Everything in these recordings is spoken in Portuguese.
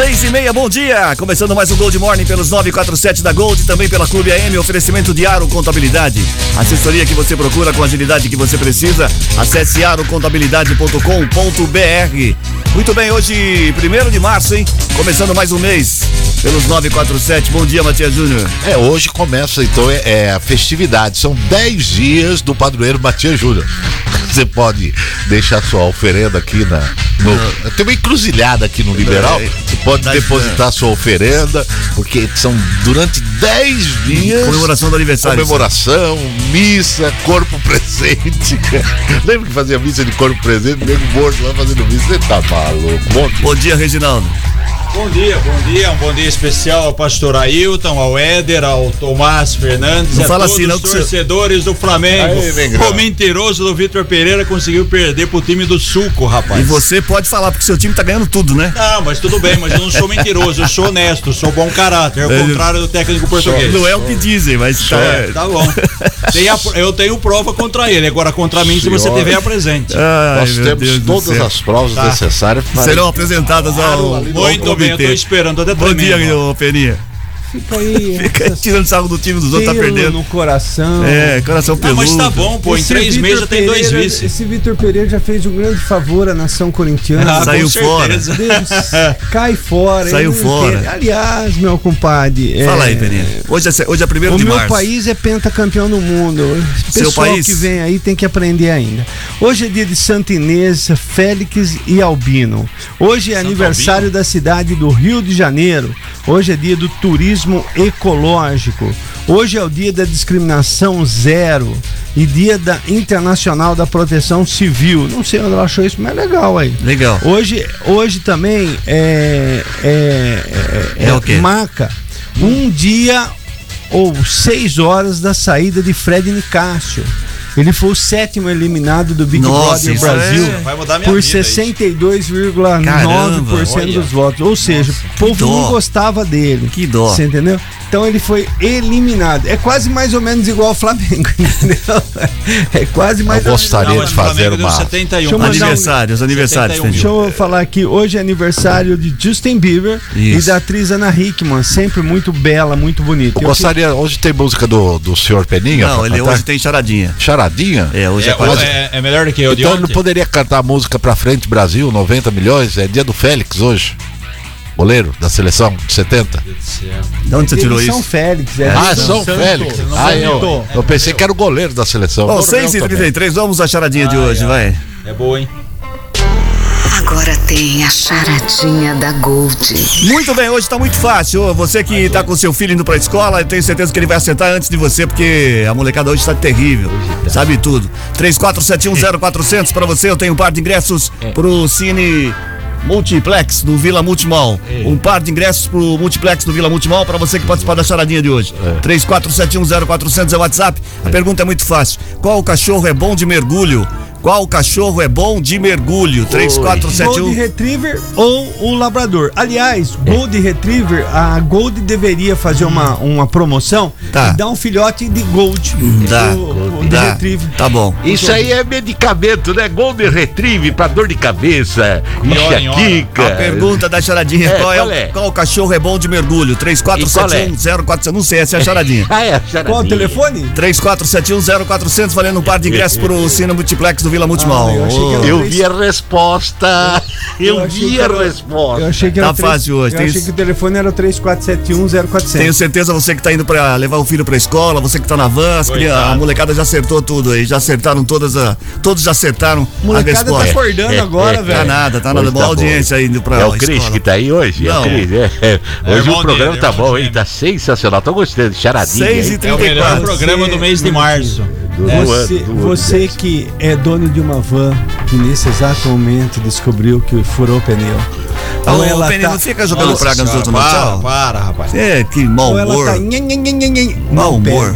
Seis e meia, bom dia! Começando mais um Gold Morning pelos 947 da Gold, também pela Clube AM, oferecimento de Aro Contabilidade. Assessoria que você procura com a agilidade que você precisa. Acesse arocontabilidade.com.br. Muito bem, hoje, primeiro de março, hein? Começando mais um mês pelos 947. Bom dia, Matias Júnior. É, hoje começa então é, é a festividade. São 10 dias do padroeiro Matias Júnior. Você pode deixar sua oferenda aqui na. No, tem uma encruzilhada aqui no Liberal. Você pode Dá- depositar sua oferenda, porque são durante 10 dias. Comemoração do aniversário. Comemoração, missa, corpo presente. Lembra que fazia missa de corpo presente? Nego morto lá fazendo missa. Você tá maluco? Bom dia. Bom dia, Reginaldo. Bom dia, bom dia, um bom dia especial ao pastor Ailton, ao Éder, ao Tomás Fernandes, Não a fala todos assim, não, os que você- torcedores do Flamengo. Aí, o mentiroso do Vitor Pereira conseguiu perder pro time do Suco, rapaz. E você pode falar, porque seu time tá ganhando tudo, né? Não, mas tudo bem, mas eu não sou mentiroso, eu sou honesto, sou bom caráter, ao É, contrário do técnico português. Não é o que dizem, mas tá. Tá bom. Tem a- eu tenho prova contra ele, agora contra mim, se você tiver, apresente. Ai, Nós temos Deus todas as provas Tá. necessárias para Serão apresentadas ao, ao Muito bem, eu tô esperando, tô até Bom dia, Peninha. Fica aí. Fica tirando sarro do time dos outros, tá perdendo. no coração. É, coração Não, peludo. mas tá bom, pô, em Esse três Vitor meses já tem dois Pereira- vice. Esse Vitor Pereira já fez um grande favor à nação corintiana. Ah, Saiu com certeza. Deus, cai fora. Saiu não fora. quer. Aliás, meu compadre. é, Fala aí, Peninha. Hoje é, hoje é primeiro O de meu março. país é pentacampeão do mundo. O Seu pessoal país? que vem aí tem que aprender ainda. Hoje é dia de Santa Inês, Félix e Albino. Hoje é aniversário da cidade do Rio de Janeiro. Hoje é dia do turismo ecológico. Hoje é o dia da discriminação zero e dia da internacional da proteção civil. Não sei onde ela achou isso, mas é legal aí. Legal. Hoje, hoje também é, é, é, É o quê? marca um dia ou seis horas da saída de Fred Nicásio. Ele foi o sétimo eliminado do Big Nossa, Brother Brasil é- por vida isso. 62,9% Caramba, olha. dos votos. Ou seja, o povo não gostava dele. Que dó. Você entendeu? Então ele foi eliminado. É quase mais ou menos igual ao Flamengo, entendeu? É quase mais Eu ou menos. gostaria Não, de o fazer uma. 71. Deixa eu mandar um- Aniversários, aniversários, 71. Deixa eu falar aqui, hoje é aniversário de Justin Bieber Isso. e da atriz Ana Hickman, sempre muito bela, muito bonita. Eu Eu gostaria. Hoje tem música do, do senhor Peninha? Não, ele cantar? hoje tem charadinha. Charadinha? É, hoje é, É, quase. é, é melhor do que eu de Então ele não ontem? poderia cantar a música pra frente Brasil, 90 milhões? É dia do Félix hoje. Goleiro da seleção de 70. De onde você tirou são isso? Félix, é Ah, São São. Félix. São Ah, eu, Santo. eu pensei que era o goleiro da seleção. Bom, Coronel 6 e também. 33 vamos à charadinha de hoje, vai. É boa, hein? Agora tem a charadinha da Gold. Muito bem, hoje tá muito fácil. Você que tá com seu filho indo pra escola, eu tenho certeza que ele vai acertar antes de você, porque a molecada hoje tá terrível. Sabe tudo. 34710400 pra você, eu tenho um par de ingressos pro Cine Multiplex do Vila Multimall. Um par de ingressos pro Multiplex do Vila Multimall pra você que participar da charadinha de hoje. 34710400 é o WhatsApp. A pergunta é muito fácil. Qual cachorro é bom de mergulho? Qual cachorro é bom de mergulho? Gold 3471 Retriever ou o Labrador. Aliás, Gold Retriever, a Gold deveria fazer uma, uma promoção Tá. e dar um filhote de Gold. Dá, o, o de dá. Retriever. Tá bom. Isso aí é medicamento, né? Golden Retrieve pra dor de cabeça, enxaqueca. A pergunta da charadinha É, qual, é, qual é? qual cachorro é bom de mergulho? 34710400. Não sei, essa é a charadinha. Ah, é, Qual o telefone? 34710400 valendo um par de ingressos pro Cine Multiplex do Vila Multimall. Ah, eu Eu vi a resposta. Eu, achei vi a era- resposta. Eu achei que era Tá três- fácil hoje, Eu tem achei que o telefone era o 34710400. Tenho certeza você que tá indo pra levar o filho pra escola, você que tá na van, as cria- a molecada já acertou tudo aí, já acertaram todas a, todos já acertaram a molecada tá resposta. acordando agora, Tá velho. nada, tá nada. Boa tá audiência aí indo pra É o. Cris que tá aí hoje? É Não. o Cris, é. é. Hoje o programa dele, tá bom, hein? Tá sensacional. Tô gostando. Charadinha. Seis hein? e É o melhor 34. programa do mês de março. Do Você, ano, do ano. você que é dono de uma van que nesse exato momento descobriu que furou o pneu. Ô, Ou ela Penny, tá, não fica jogando Nossa praga nos outros, não. para, para, rapaz. É, que mau ou ela humor. tá nhen, nhen, nhen, nhen, nhen. Mau humor.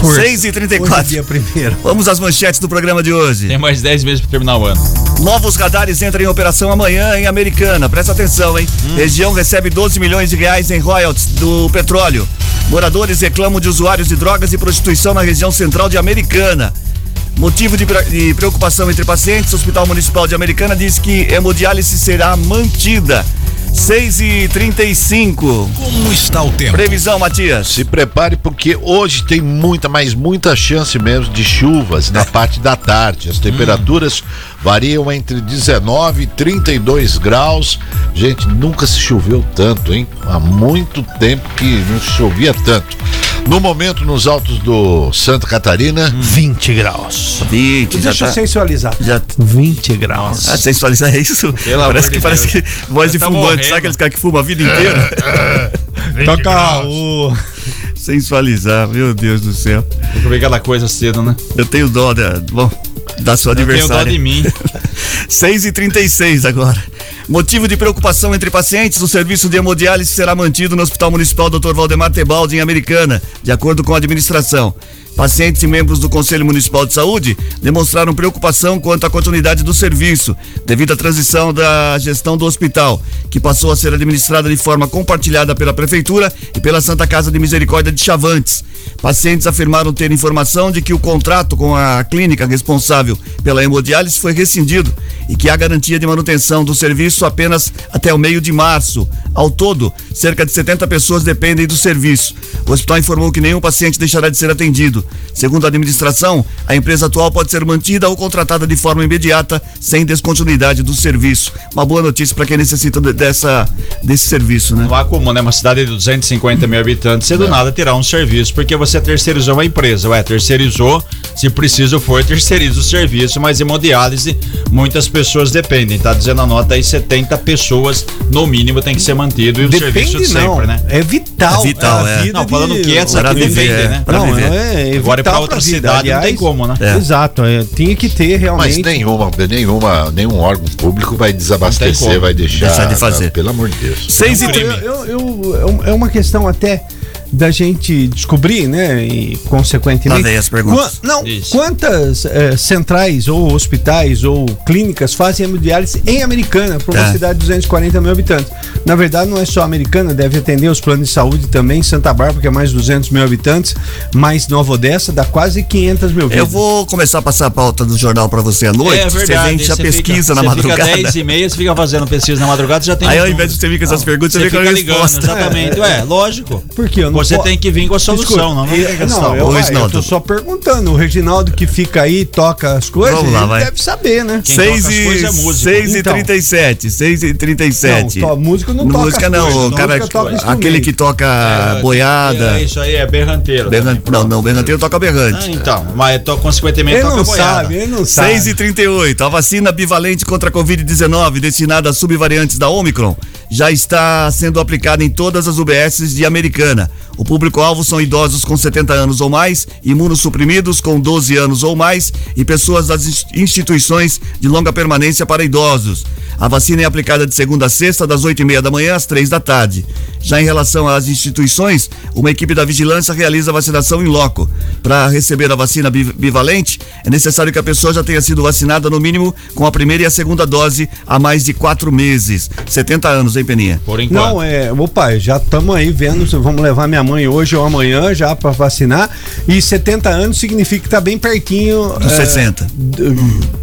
Força. 6 e Hoje é 34 dia primeiro. Vamos às manchetes do programa de hoje. Tem mais 10 meses pra terminar o ano. Novos radares entram em operação amanhã em Americana. Presta atenção, hein? Região recebe 12 milhões de reais em royalties do petróleo. Moradores reclamam de usuários de drogas e prostituição na região central de Americana. Motivo de, de preocupação entre pacientes, o Hospital Municipal de Americana diz que hemodiálise será mantida. 6 e 35 Como está o tempo? Previsão, Matias. Se prepare porque hoje tem muita, mas muita chance mesmo de chuvas na parte da tarde. As temperaturas variam entre 19 e 32 graus. Gente, nunca se choveu tanto, hein? Há muito tempo que não se chovia tanto. No momento, nos altos do Santa Catarina, 20 graus. 20, já Deixa eu tá. sensualizar. Já, 20 graus. ah, sensualizar é isso? Pelo parece amor que de parece Deus. que voz de Tá fumante, morrendo. sabe aqueles caras que fumam a vida inteira? Toca o. Sensualizar, meu Deus do céu. Tem que comer aquela coisa cedo, né? Eu tenho dó da, bom, da sua Eu tenho dó de mim. 6 e 36 agora. Motivo de preocupação entre pacientes, o serviço de hemodiálise será mantido no Hospital Municipal Dr. Valdemar Tebaldi, em Americana, de acordo com a administração. Pacientes e membros do Conselho Municipal de Saúde demonstraram preocupação quanto à continuidade do serviço, devido à transição da gestão do hospital, que passou a ser administrada de forma compartilhada pela Prefeitura e pela Santa Casa de Misericórdia de Chavantes. Pacientes afirmaram ter informação de que o contrato com a clínica responsável pela hemodiálise foi rescindido e que há garantia de manutenção do serviço apenas até o meio de março. Ao todo, cerca de 70 pessoas dependem do serviço. O hospital informou que nenhum paciente deixará de ser atendido. Segundo a administração, a empresa atual pode ser mantida ou contratada de forma imediata, sem descontinuidade do serviço. Uma boa notícia para quem necessita de- dessa, desse serviço, né? Não há como, né? Uma cidade de 250 mil habitantes, você do nada terá um serviço, porque você terceirizou uma empresa. Ué, terceirizou, se preciso for, terceiriza o serviço, mas hemodiálise, muitas pessoas dependem. Tá dizendo a nota aí, 70 pessoas, no mínimo, tem que ser mantido e o serviço Depende sempre, não. né? É vital. É vital, a é. vida Não, falando de- que essa Para aqui viver, depende, é. né? Pra não, viver. é, é Agora é pra vital outra vida. cidade, não tem Aliás, como, né? É. Exato, é, tinha que ter mas realmente. nenhuma, nenhuma, nenhum órgão público vai desabastecer, vai deixar. Deixar de fazer. não, pelo amor de Deus. 6 e. Eu, eu- eu- é uma questão até da gente descobrir, né? E consequentemente. Vem as perguntas. Qua- não, Isso. quantas eh, centrais ou hospitais ou clínicas fazem hemodiálise em Americana, para uma Tá. cidade de 240 mil habitantes? Na verdade, não é só Americana, deve atender os planos de saúde também. Santa Bárbara, que é mais 200 mil habitantes, mais Nova Odessa, dá quase 500 mil Eu vidas. vou começar a passar a pauta do jornal para você à noite. é verdade. você já você pesquisa fica, na você madrugada. Fica 10 e meia, você fica fazendo pesquisa na madrugada, já tem Aí ao invés de você vir com essas perguntas, você Você vem com a fica ligando, resposta. exatamente. Ué, lógico. Porque eu não Você po- tem que vir com a solução, Escuta, não, não questão. Não, eu, vai, eu Reginaldo. tô só perguntando. O Reginaldo que fica aí, toca as coisas, Vamos lá, ele vai. deve saber, né? Quem 6 toca as e, coisas é músico. 6 e Então. 37, 6 e 37. Não, to- música não toca Música não, coisas, o cara, música toca aquele que toca É, boiada. É, isso aí é berranteiro. berran- também, não, não, berranteiro toca Ah, berrante. então, mas to, consequentemente Ele toca não boiada. sabe, ele não sabe. 6 e 38. A vacina bivalente contra a Covid-19, destinada a subvariantes da Omicron, já está sendo aplicada em todas as UBSs de Americana. O público-alvo são idosos com 70 anos ou mais, imunossuprimidos com 12 anos ou mais e pessoas das ins- instituições de longa permanência para idosos. A vacina é aplicada de segunda a sexta, das 8 e meia da manhã às três da tarde. Já em relação às instituições, uma equipe da vigilância realiza a vacinação em loco. Para receber a vacina bi- bivalente, é necessário que a pessoa já tenha sido vacinada no mínimo com a primeira e a segunda dose há mais de quatro meses. 70 anos, hein, Peninha? Por enquanto. Não, é, opa, já estamos aí vendo, se vamos levar minha mãe hoje ou amanhã já para vacinar. E 70 anos significa que tá bem pertinho. Dos é, 60. d-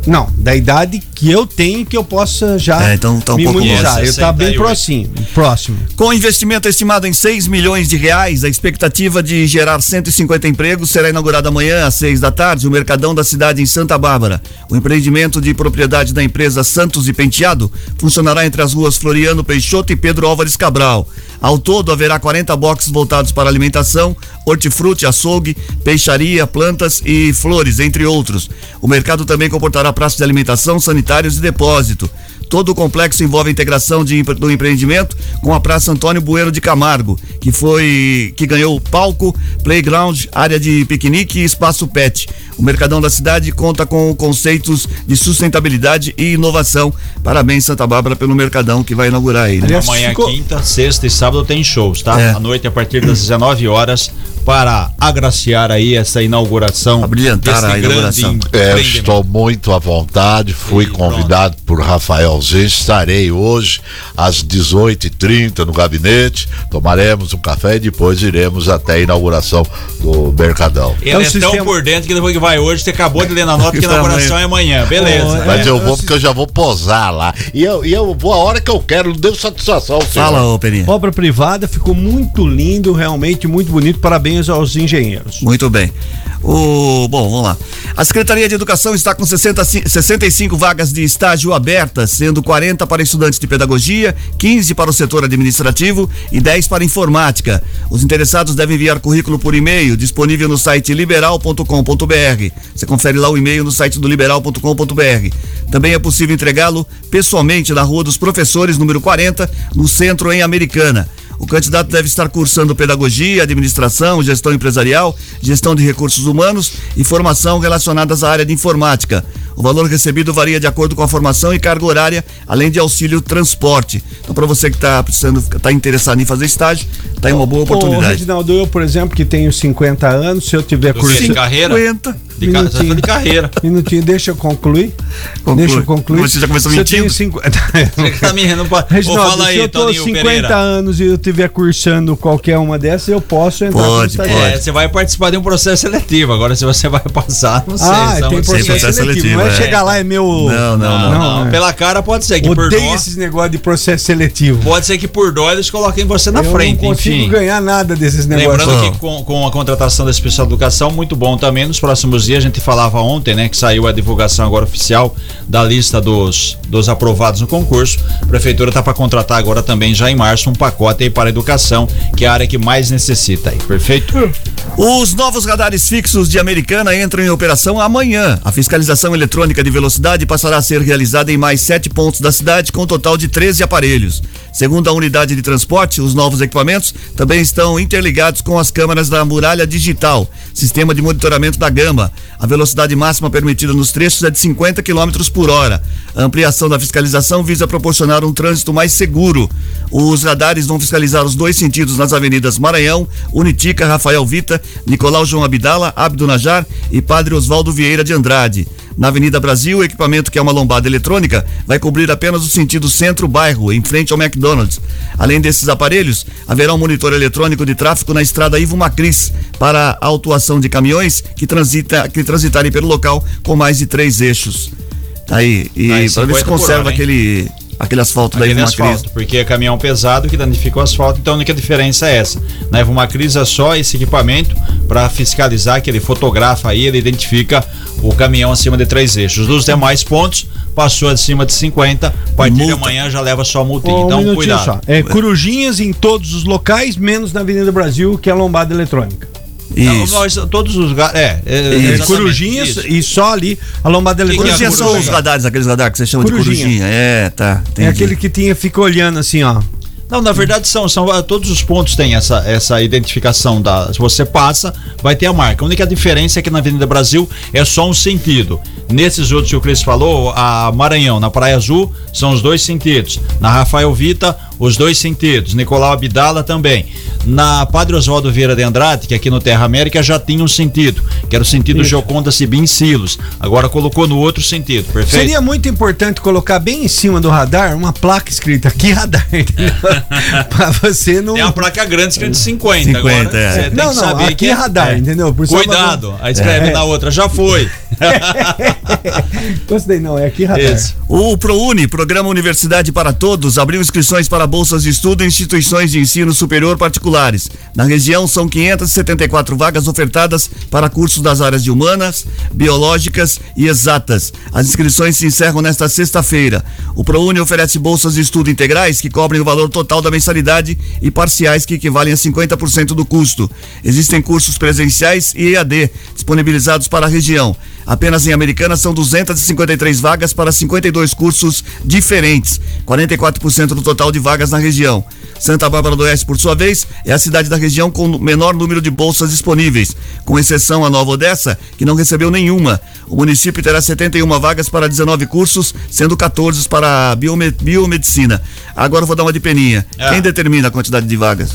Não, da idade que eu tenho que eu possa já É, então tá um me pouco imunizar. Eu tá bem 68. próximo. Próximo. Com investimento estimado em 6 milhões de reais, a expectativa de gerar 150 empregos será inaugurada amanhã às 6 da tarde o Mercadão da cidade em Santa Bárbara. O empreendimento de propriedade da empresa Santos e Penteado funcionará entre as ruas Floriano Peixoto e Pedro Álvares Cabral. Ao todo, haverá 40 boxes voltados para alimentação, hortifruti, açougue, peixaria, plantas e flores, entre outros. O mercado também comportará praças de alimentação, sanitários e depósito. Todo o complexo envolve a integração de, do empreendimento com a Praça Antônio Bueno de Camargo, que foi que ganhou palco, playground, área de piquenique e espaço pet. O Mercadão da cidade conta com conceitos de sustentabilidade e inovação. Parabéns, Santa Bárbara, pelo Mercadão que vai inaugurar aí. né? Aliás, Amanhã, ficou- quinta, sexta e sábado tem shows, tá? É. À noite, a partir das 19 horas, para agraciar aí essa inauguração. Abrilhantar a inauguração. É, estou muito à vontade, fui E convidado por Rafael Zenz, estarei hoje às 18h30 no gabinete, tomaremos um café e depois iremos até a inauguração do Mercadão. Ele É o é, tão sistema- por dentro que depois que vai hoje, você acabou de ler na nota que a inauguração é amanhã. Beleza. Oh, é. Mas eu eu vou porque eu já vou posar lá. E eu, e eu vou a hora que eu quero, não deu satisfação, senhor. Fala, ô Peninha. Obra privada, ficou muito lindo, realmente muito bonito. Parabéns aos engenheiros. Muito bem. O, bom, vamos lá. A Secretaria de Educação está com 60, ci- 65 vagas de estágio abertas, sendo 40 para estudantes de pedagogia, 15 para o setor administrativo e 10 para informática. Os interessados devem enviar currículo por e-mail, disponível no site liberal.com.br. Você confere lá o e-mail no site do liberal.com.br. Também é possível entregá-lo pessoalmente na Rua dos Professores, número 40, no centro em Americana. O candidato deve estar cursando pedagogia, administração, gestão empresarial, gestão de recursos humanos e formação relacionadas à área de informática. O valor recebido varia de acordo com a formação e carga horária, além de auxílio transporte. Então, para você que está precisando, está interessado em fazer estágio, está em uma boa Ô, oportunidade. Reginaldo, eu, por exemplo, que tenho 50 anos, se eu tiver curso. De carreira? 50. De, ca... de carreira. Minutinho, deixa eu concluir. Conclui. Deixa eu concluir. Você já começou Se eu mentindo? tenho 50... Você que tá me pode. Ô, Reginaldo, fala se aí, eu tô Toninho 50 Pereira. anos e eu estiver cursando qualquer uma dessas, eu posso entrar Pode, estagiário. É, você vai participar de um processo seletivo. Agora, se você vai passar, não sei. Ah, tem outros processo 500. processo seletivo. seletivo, Não é chegar lá é meu. Não, não, não. Não, não, é. Pela cara pode ser que por Odeio dó. esses negócios de processo seletivo. Pode ser que por dó eles coloquem você na eu frente, não consigo enfim. ganhar nada desses negócios. Lembrando Não. que com, com a contratação da especial educação, muito bom também. Nos próximos dias, a gente falava ontem, né, que saiu a divulgação agora oficial da lista dos, dos aprovados no concurso. A prefeitura está para contratar agora também, já em março, um pacote aí para a educação, que é a área que mais necessita aí, perfeito? Os novos radares fixos de Americana entram em operação amanhã. A fiscalização eletrônica de velocidade passará a ser realizada em mais sete pontos da cidade, com um total de 13 aparelhos. Segundo a unidade de transporte, os novos equipamentos também estão interligados com as câmeras da muralha digital, sistema de monitoramento da gama. A velocidade máxima permitida nos trechos é de 50 km por hora. A ampliação da fiscalização visa proporcionar um trânsito mais seguro. Os radares vão fiscalizar os dois sentidos nas avenidas Maranhão, Unitica, Rafael Vita, Nicolau João Abdala, Abdo Najar e Padre Oswaldo Vieira de Andrade. Na Avenida Brasil, o equipamento que é uma lombada eletrônica vai cobrir apenas o sentido centro-bairro, em frente ao McDonald's. Além desses aparelhos, haverá um monitor eletrônico de tráfego na estrada Ivo Macris para a autuação de caminhões que, transita, que transitarem pelo local com mais de três eixos. Tá Aí, e Aí, para ver 50 se conserva hora, aquele, aquele asfalto da Aquele Ivo Macris. asfalto, porque é caminhão pesado que danifica o asfalto, então a única diferença é essa. Na Evo Macris é só esse equipamento para fiscalizar que ele fotografa aí, ele identifica o caminhão acima de três eixos. Dos demais pontos, passou acima de 50, a partir de Multa. amanhã já leva só a multinha. Um então, minutinho cuidado. só. É corujinhas em todos os locais, menos na Avenida Brasil, que é a lombada eletrônica. Não, Isso. nós, todos os. É, é, É, corujinhas isso. e só ali a lombada Que que é eletrônica. São os radares, aqueles radares que você chama Corujinha. de corujinha. É, tá. É entendi. aquele que tinha, fica olhando assim, ó. Não, na verdade são, são ah, todos os pontos têm essa, essa identificação da. Se você passa, vai ter a marca. A única diferença é que na Avenida Brasil é só um sentido. Nesses outros que o Cris falou, a Maranhão, na Praia Azul, são os dois sentidos. Na Rafael Vita, os dois sentidos. Nicolau Abdala também. Na Padre Oswaldo Vieira de Andrade, que aqui no Terra América já tinha um sentido, que era o sentido Isso. Joconda Sibim Silos. Agora colocou no outro sentido, perfeito? Seria muito importante colocar bem em cima do radar uma placa escrita aqui radar, entendeu? pra você não. Tem uma placa grande escrito 50, 50, agora. é. Você tem Não, que não, saber aqui que é radar, entendeu? Por Cuidado. Aí escreve É. na outra, já foi. Gostei, não, é aqui radar. O ProUni, Programa Universidade para Todos, abriu inscrições para bolsas de estudo em instituições de ensino superior particulares. Na região, são 574 vagas ofertadas para cursos das áreas de humanas, biológicas e exatas. As inscrições se encerram nesta sexta-feira. O ProUni oferece bolsas de estudo integrais que cobrem o valor total da mensalidade e parciais que equivalem a 50% do custo. Existem cursos presenciais e EAD disponibilizados para a região. Apenas em Americana são 253 vagas para 52 cursos diferentes, 44% do total de vagas na região. Santa Bárbara do Oeste, por sua vez, é a cidade da região com o menor número de bolsas disponíveis, com exceção a Nova Odessa, que não recebeu nenhuma. O município terá 71 vagas para 19 cursos, sendo 14 para biome- biomedicina. Agora eu vou dar uma de peninha. É. Quem determina a quantidade de vagas?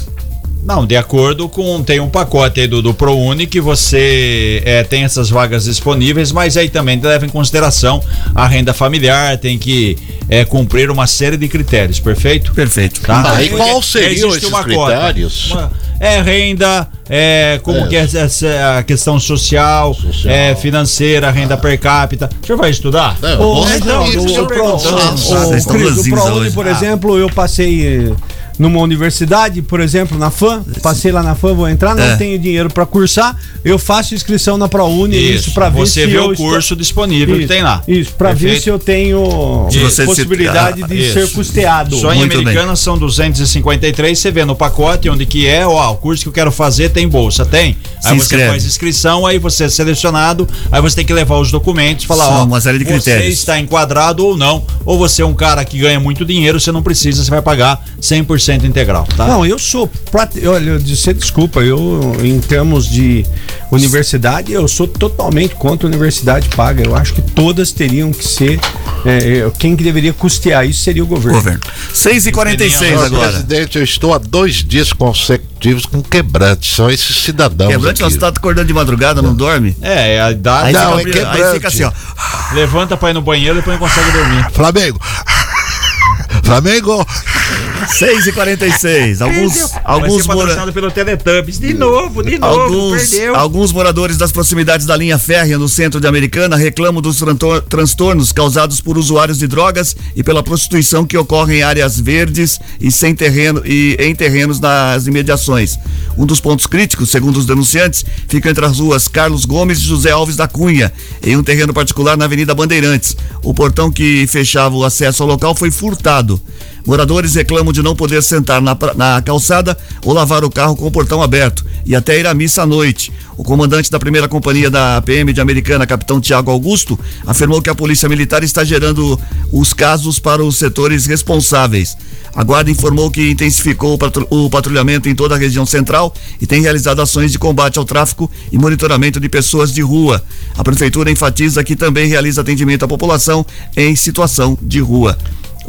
Não, de acordo com. Tem um pacote aí do, do ProUni que você é, tem essas vagas disponíveis, mas aí também leva em consideração a renda familiar, tem que é, cumprir uma série de critérios, perfeito? Perfeito. Tá? Tá, e qual seriam existe esses uma cota. critérios? Uma- É renda, é como É. que é essa- a questão social, Social. é financeira, renda per capita. O senhor vai estudar? Não, o, isso o, o- o o Ah. exemplo, eu passei eh, numa universidade, por exemplo, na FAM, passei lá na FAM, vou entrar, não É. tenho dinheiro para cursar, eu faço inscrição na ProUni, isso, para ver Você se vê o estou- curso disponível que Isso, tem lá. Isso, para ver se eu tenho Se se- possibilidade ah, de isso. ser custeado. Só em Muito bem. Americana são 253, você vê no pacote onde que é, ó, o curso que eu quero fazer tem bolsa, tem? Se aí você inscreve. faz inscrição, aí você é selecionado, aí você tem que levar os documentos, falar, São ó, uma série de você critérios. está enquadrado ou não, ou você é um cara que ganha muito dinheiro, você não precisa, você vai pagar 100% integral, tá? Não, eu sou. Olha, você desculpa, eu, em termos de universidade, eu sou totalmente contra a universidade paga. Eu acho que todas teriam que ser. é, é, quem que deveria custear isso seria o governo. Governo. 6 e 46 Senhor agora. presidente, eu estou há dois dias consecutivos com quebrantes. São esses cidadãos. Quebrante, aqui. você tá acordando de madrugada, não dorme? É, é a idade. Aí, Não, fica, é aí fica assim, ó. Levanta pra ir no banheiro e depois não consegue dormir. Flamengo. Flamengo. 6 e 46 Alguns, Vai alguns, mora, pelo Teletubbies. De novo, de novo, alguns, perdeu. alguns moradores das proximidades da linha férrea no centro de Americana reclamam dos transtornos causados por usuários de drogas e pela prostituição que ocorre em áreas verdes e sem terreno e em terrenos nas imediações. Um dos pontos críticos, segundo os denunciantes, fica entre as ruas Carlos Gomes e José Alves da Cunha, em um terreno particular na Avenida Bandeirantes. O portão que fechava o acesso ao local foi furtado. Moradores reclamam de não poder sentar na, na calçada ou lavar o carro com o portão aberto e até ir à missa à noite. O comandante da primeira companhia da PM de Americana, capitão Tiago Augusto, afirmou que a polícia militar está gerando os casos para os setores responsáveis. A guarda informou que intensificou o patrulhamento em toda a região central e tem realizado ações de combate ao tráfico e monitoramento de pessoas de rua. A prefeitura enfatiza que também realiza atendimento à população em situação de rua.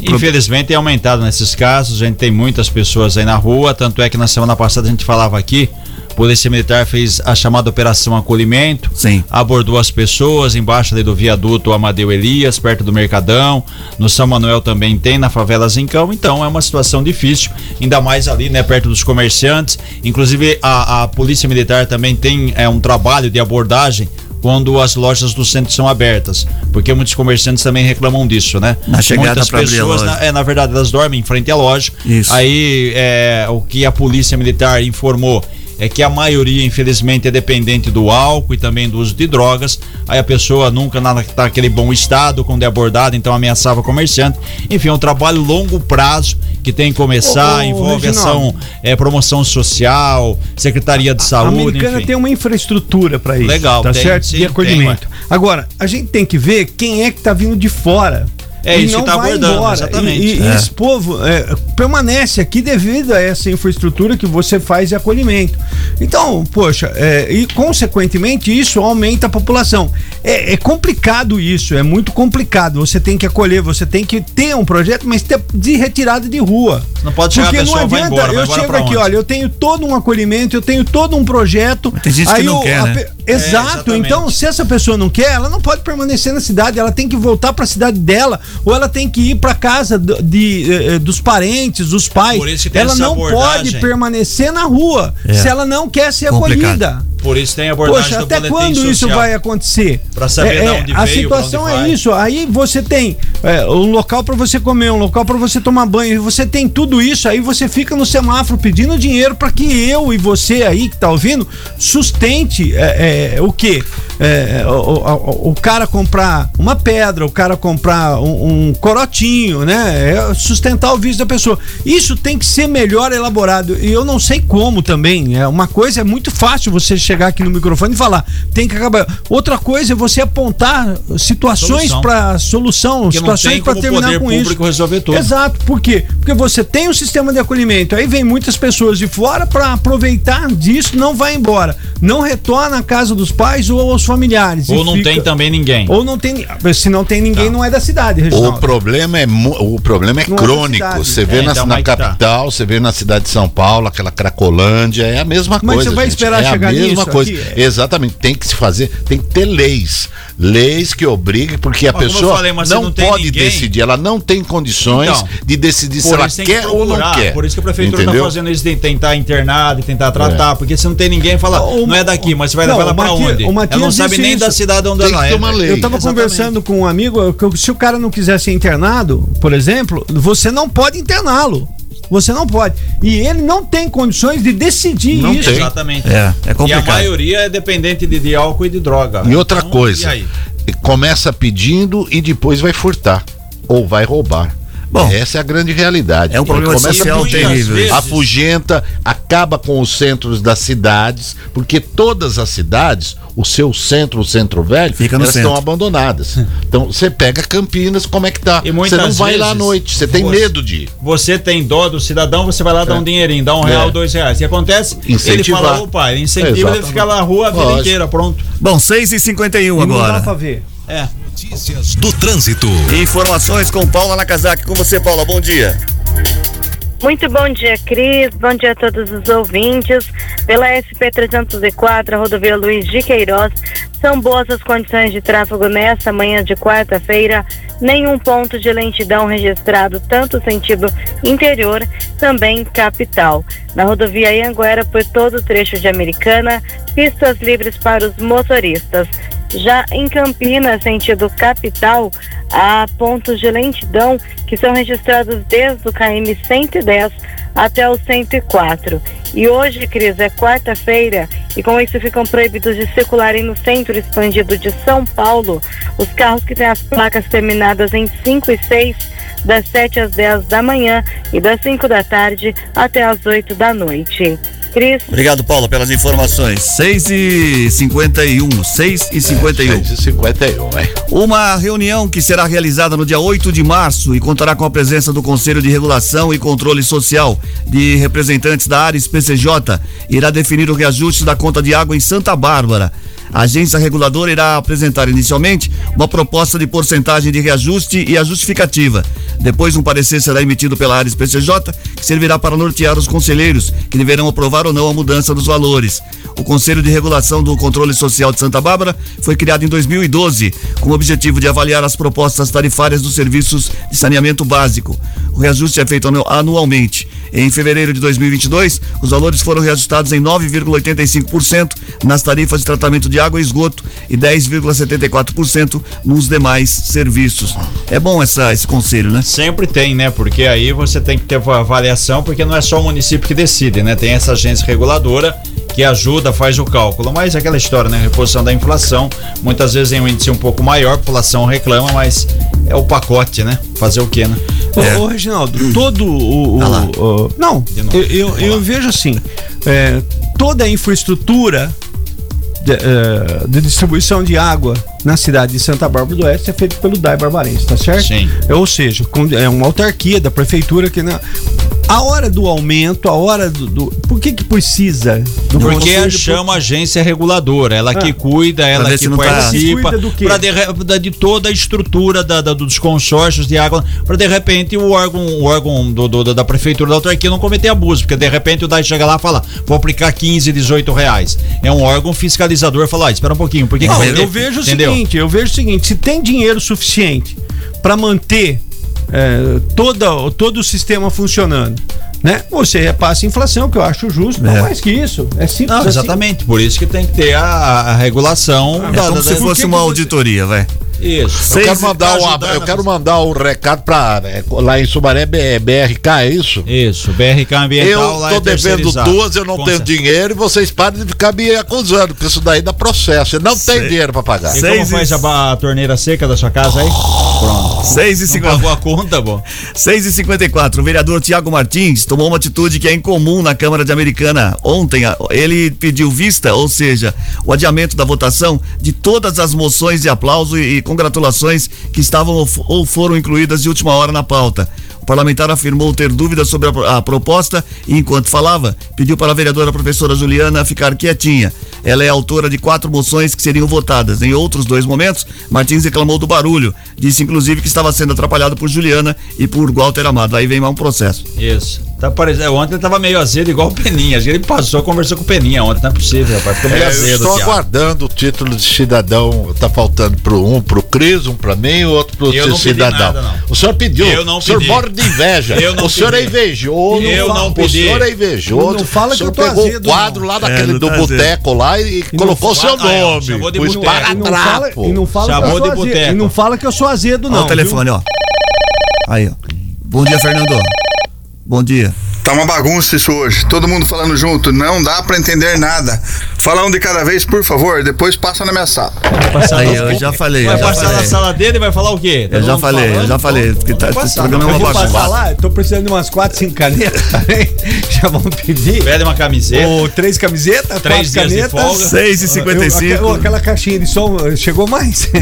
Infelizmente tem aumentado nesses casos, a gente tem muitas pessoas aí na rua, tanto é que na semana passada a gente falava aqui, a Polícia Militar fez a chamada Operação Acolhimento, Sim. abordou as pessoas embaixo ali do viaduto Amadeu Elias, perto do Mercadão, no São Manuel também tem, na favela Zincão, então é uma situação difícil, ainda mais ali, né, perto dos comerciantes, inclusive a, a Polícia Militar também tem é, um trabalho de abordagem quando as lojas do centro são abertas, porque muitos comerciantes também reclamam disso, né? Na chegada Muitas pessoas, na, é, na verdade, elas dormem em frente à loja. Isso. Aí, é, o que a polícia militar informou é que a maioria, infelizmente, é dependente do álcool e também do uso de drogas. Aí a pessoa nunca na- tá naquele bom estado quando é abordada, então ameaçava o comerciante. Enfim, é um trabalho longo prazo que tem que começar, Ô, ô, envolve ação, é, promoção social, Secretaria de A Saúde, americana enfim. tem uma infraestrutura para isso. Legal, tá tem, certo? sim, de acolhimento. Agora, a gente tem que ver quem é que tá vindo de fora. É e isso não que tá vai abordando, embora. exatamente. E, e É. esse povo é, permanece aqui devido a essa infraestrutura que você faz de acolhimento. Então, poxa, é, e consequentemente isso aumenta a população. É, é complicado isso, é muito complicado. Você tem que acolher, você tem que ter um projeto, mas ter de retirada de rua. Não pode chegar a Porque não pessoa, vai adianta, embora, vai eu chego aqui, onde? olha, eu tenho todo um acolhimento, eu tenho todo um projeto. Tem gente que não quer, a né? Pe- Exato, exatamente. então se essa pessoa não quer, ela não pode permanecer na cidade, ela tem que voltar para a cidade dela, ou ela tem que ir para casa do- de, eh, eh, dos parentes, dos pais. Por isso que tem ela essa não abordagem. pode permanecer na rua É. se ela não quer ser Complicado. acolhida. Por isso tem a abordagem Poxa, até quando isso social. vai acontecer? Pra saber É, de é, onde A veio, situação é vai. isso. Aí você tem é, um local pra você comer, um local pra você tomar banho, você tem tudo isso. Aí você fica no semáforo pedindo dinheiro pra que eu e você aí que tá ouvindo sustente é, é, o quê? É, o, o, o, cara comprar uma pedra, o cara comprar um, um, corotinho, né? É sustentar o vício da pessoa. Isso tem que ser melhor elaborado. E eu não sei como também. É uma coisa é muito fácil você chegar aqui no microfone e falar, tem que acabar. Outra coisa é você apontar situações para solução, Porque situações para terminar com isso. resolver tudo. Exato. Por quê? Porque você tem um sistema de acolhimento, aí vem muitas pessoas de fora para aproveitar disso, não vai embora, não retorna à casa dos pais ou aos familiares. Ou não fica... tem também ninguém. Ou não tem, se não tem ninguém, tá. não é da cidade. Reginaldo. O problema é o problema é não é crônico. É você vê é, na, então na tá. capital, tá. você vê na cidade de São Paulo, aquela Cracolândia, é a mesma Mas coisa. Mas você vai gente. esperar é chegar a mesma nisso coisa. Aqui? Exatamente. Tem que se fazer, tem que ter leis, leis que obriguem, porque a mas pessoa falei, não, não pode ninguém... decidir, ela não tem condições então, de decidir se ela quer ou não quer. Por isso que a prefeitura está fazendo isso de tentar internar, de tentar tratar, é. porque se não tem ninguém, fala, o, não é daqui, mas você vai levar ela para onde? Ela não sabe nem da cidade onde ela é. Eu estava conversando com um amigo que se o cara não quiser ser internado, por exemplo, você não pode interná-lo. Você não pode. E ele não tem condições de decidir não isso. Tem. Exatamente. É, é complicado. E a maioria é dependente de, de álcool e de droga. E outra então, coisa, e começa pedindo e depois vai furtar ou vai roubar. Bom, essa é a grande realidade. É um problema social terrível. Afugenta, acaba com os centros das cidades, porque todas as cidades, o seu centro, o centro velho, Fica elas centro. estão abandonadas. Então você pega Campinas, como é que tá? Você não vai lá à noite, você tem medo de ir. Você tem dó do cidadão, você vai lá dar um é. dinheirinho, dá um real, é. dois reais. O que acontece? Incentivar. Ele fala, opa, ele incentiva, Exatamente. ele fica lá na rua a vida Lógico. inteira, pronto. Bom, 6h51 agora. Dá pra ver. É. Notícias do trânsito. Informações com Paula Nakazaki. Com você, Paula. Bom dia. Muito bom dia, Cris. Bom dia a todos os ouvintes. Pela SP-304, a rodovia Luiz de Queiroz, são boas as condições de tráfego nesta manhã de quarta-feira. Nenhum ponto de lentidão registrado, tanto sentido interior, também capital. Na rodovia Ianguera, por todo o trecho de Americana, pistas livres para os motoristas. Já em Campinas, sentido capital, há pontos de lentidão que são registrados desde o KM 110 até o 104. E hoje, Cris, é quarta-feira e com isso ficam proibidos de circularem no centro expandido de São Paulo os carros que têm as placas terminadas em 5 e 6 das 7 às 10 da manhã e das 5 da tarde até às 8 da noite. Cris. Obrigado, Paula, pelas informações. 6 e 51 6 e 51 6 e 51 é. Uma reunião que será realizada no dia 8 de março e contará com a presença do Conselho de Regulação e Controle Social de representantes da área PCJ irá definir o reajuste da conta de água em Santa Bárbara. A agência reguladora irá apresentar inicialmente uma proposta de porcentagem de reajuste e a justificativa. Depois, um parecer será emitido pela área PCJ, que servirá para nortear os conselheiros, que deverão aprovar ou não a mudança dos valores. O Conselho de Regulação do Controle Social de Santa Bárbara foi criado em 2012, com o objetivo de avaliar as propostas tarifárias dos serviços de saneamento básico. O reajuste é feito anualmente. Em fevereiro de 2022, os valores foram reajustados em 9,85% nas tarifas de tratamento de água e esgoto e 10,74% nos demais serviços. É bom essa, esse conselho, né? Sempre tem, né? Porque aí você tem que ter avaliação, porque não é só o município que decide, né? Tem essa agência reguladora que ajuda, faz o cálculo. Mas é aquela história, né? Reposição da inflação, muitas vezes em um índice um pouco maior, a população reclama, mas é o pacote, né? Fazer o quê, né? É. Ô, ô, Reginaldo, todo o. o, ah o não, eu, eu, eu, vejo assim: é, toda a infraestrutura de, uh, de, distribuição de água na cidade de Santa Bárbara do Oeste é feito pelo DAI Barbarense, tá certo? Sim. É, ou seja, é uma autarquia da prefeitura que na, a hora do aumento, a hora do. do por que que precisa? Do Porque chama agência reguladora, ela que ah. cuida, ela que tá- participa tá... de, de, toda a estrutura da, da, dos consórcios de água, para de repente o órgão, o órgão do, do, da prefeitura da autarquia não cometer abuso, porque de repente o DAI chega lá e fala, vou aplicar 15, 18 reais. É um órgão fiscalizador, fala, ah, espera um pouquinho, por que, não, que eu vejo Entendeu? o seguinte, eu vejo o seguinte, se tem dinheiro suficiente para manter é, toda, todo o sistema funcionando. Né? Você repassa a inflação, que eu acho justo, é. não mais que isso. É simples. Não, assim. exatamente, assim. por isso que tem que ter a, a regulação. Ah, da, é como da, se fosse uma auditoria, vai. Isso. Eu quero, mandar tá um, eu a- quero mandar um recado pra. é, lá em Sumaré, BRK, é isso? Isso, BRK Ambiental Eu lá tô é devendo duas, eu não Com tenho certeza. dinheiro e vocês parem de ficar me acusando, porque isso daí dá processo. Você não tem dinheiro pra pagar. E Seis como e- faz a, ba- a torneira seca da sua casa aí? Pronto. 6 e Não 50. pagou a conta, bom. 6 e 54 o vereador Tiago Martins tomou uma atitude que é incomum na Câmara de Americana. Ontem, a- ele pediu vista, ou seja, o adiamento da votação de todas as moções de aplauso e, e congratulações que estavam ou fo- ou foram incluídas de última hora na pauta. O parlamentar afirmou ter dúvidas sobre a, a proposta e, enquanto falava, pediu para a vereadora professora Juliana ficar quietinha. Ela é autora de quatro moções que seriam votadas. Em outros dois momentos, Martins reclamou do barulho. Disse, inclusive, que estava sendo atrapalhado por Juliana e por Walter Amado. Aí vem mais um processo. Isso. Tá parecendo, ontem ele tava meio azedo, igual o Peninha. Ele passou, conversou com o Peninha ontem. Não é possível, rapaz. Ficou meio É, eu azedo. estou Thiago. aguardando o título de cidadão. Tá faltando pro um pro Cris, um pra mim e outro pro Eu não pedi cidadão. nada, não. O senhor pediu. Eu não o senhor pedi. morre de inveja. Eu não o senhor pedi. é invejoso. Eu não O pedi. senhor é invejoso. Não fala o senhor que eu tô pegou azedo, o quadro não. lá É, daquele não do tá boteco lá e, colocou seu fala- aí, ó, nome. chamou de O boteco. E não fala, e Chamou eu sou de boteco. E não fala que eu sou azedo, Olha não. o telefone, ó. Aí, ó. Bom dia, Fernando. Bom dia. Tá uma bagunça isso hoje. Todo mundo falando junto. Não dá pra entender nada. Fala um de cada vez, por favor. Depois passa na minha sala. Aí, eu já falei. Vai já passar na falei. sala dele e vai falar o quê? Tá Eu já falei, eu já falei. Porque tá, esse programa é Eu uma bagunça. lá, tô precisando de umas quatro, cinco canetas também. Já vão pedir. Pede uma camiseta. Ou três camisetas, Três canetas. folga. 6 e 55 Eu- aquela, caixinha de som eh, chegou mais.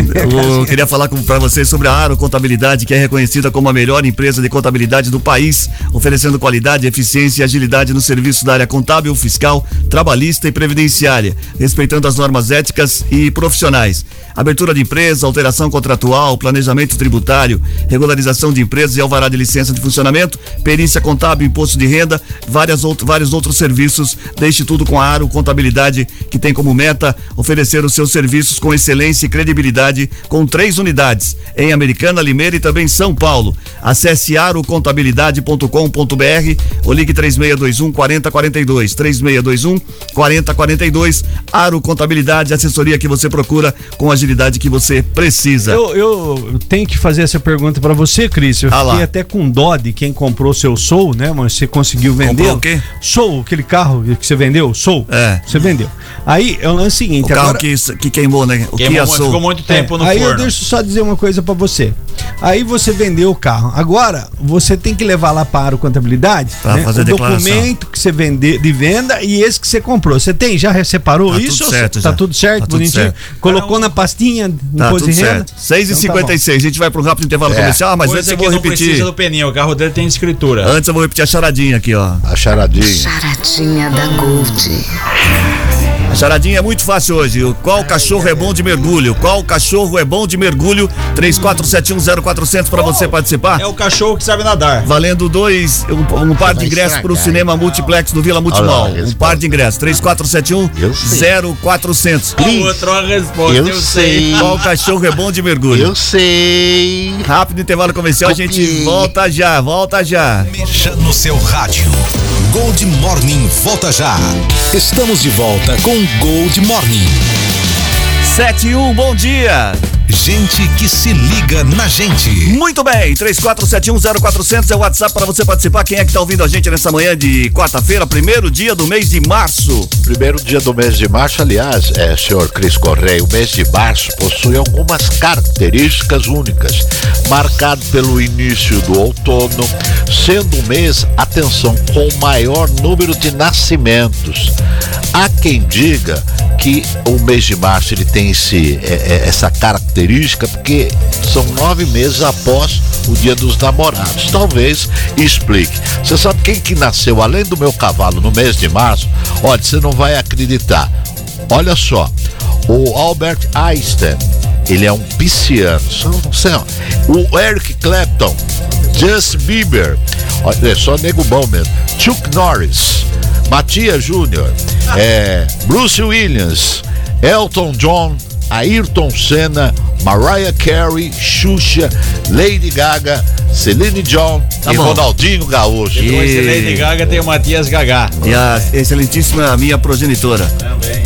Eu queria falar pra vocês sobre a Aro Contabilidade, que é reconhecida como a melhor empresa de contabilidade do país, oferecendo qualidade, eficiência e agilidade no serviço da área contábil, fiscal, trabalhista e previdenciária, respeitando as normas éticas e profissionais. Abertura de empresa, alteração contratual, planejamento tributário, regularização de empresas e alvará de licença de funcionamento, perícia contábil, imposto de renda, várias outro, vários outros serviços. Deixe tudo com a Aro Contabilidade, que tem como meta oferecer os seus serviços com excelência e credibilidade, com três unidades, em Americana, Limeira e também São Paulo. Acesse arocontabilidade.com.br ou ligue 3621 4042. 3621 4042. Aro Contabilidade, assessoria que você procura com a agilidade que você precisa. Eu, eu tenho que fazer essa pergunta pra você, Cris. Eu Ah lá. fiquei até com dó de quem comprou seu Soul, né? Mas você conseguiu vender. Comprou o quê? Soul, aquele carro que você vendeu, Soul. É. Você vendeu. Aí, é o lance O seguinte, carro agora... que, que queimou, né? O Queimou Kia Soul. ficou muito tempo no É, aí forno. eu deixo só dizer uma coisa pra você. Aí você vendeu o carro. Agora, você tem que levar lá para a contabilidade Pra né, fazer o declaração. documento que você vende de venda e esse que você comprou. Você tem? Já separou Tá isso? tudo certo tá já. tudo certo, Tá tudo bonitinho? certo. Colocou na pastinha, Tá tudo de renda? certo. 6 e Então tá bom. 56 a gente vai para um rápido intervalo É. comercial, mas Coisa antes eu vou não repetir. precisa do Peninha. O carro dele tem escritura. Antes eu vou repetir a charadinha aqui, ó. A charadinha. Charadinha da Gold. A charadinha é muito fácil hoje. Qual cachorro é bom de mergulho? Qual cachorro é bom de mergulho? 34710400 para você participar. É o cachorro que sabe nadar. Valendo dois, um, um par de ingressos para o cinema multiplex do Vila Multimol. Um par de ingressos. 3471 Eu sei. 0400. O outro a resposta. Eu sei. Qual cachorro é bom de mergulho? Eu sei. Rápido intervalo comercial, a gente volta já, volta já. Mexa no seu rádio. Gold Morning volta já. Estamos de volta com Gold Morning. 71, bom dia. Gente que se liga na gente. Muito bem, 34710400 é o WhatsApp para você participar. Quem é que tá ouvindo a gente nessa manhã de quarta-feira, primeiro dia do mês de março? Primeiro dia do mês de março, aliás, é, senhor Cris Correia, o mês de março possui algumas características únicas, marcado pelo início do outono, sendo o mês, atenção, com o maior número de nascimentos. Há quem diga que o mês de março ele tem esse, é, é, essa característica porque são nove meses após o dia dos namorados. Talvez explique. Você sabe quem que nasceu além do meu cavalo no mês de março? Olha, você não vai acreditar. Olha só, o Albert Einstein, ele é um pisciano. Só- só- O Eric Clapton, Justin Bieber, olha, é só nego bom mesmo. Chuck Norris, Matias Júnior, é, Bruce Williams, Elton John, Ayrton Senna, Mariah Carey, Xuxa, Lady Gaga, Celine John Tá e bom. Ronaldinho Gaúcho. E- Depois de Lady Gaga tem o Matias Gagá. E a excelentíssima minha progenitora. Também,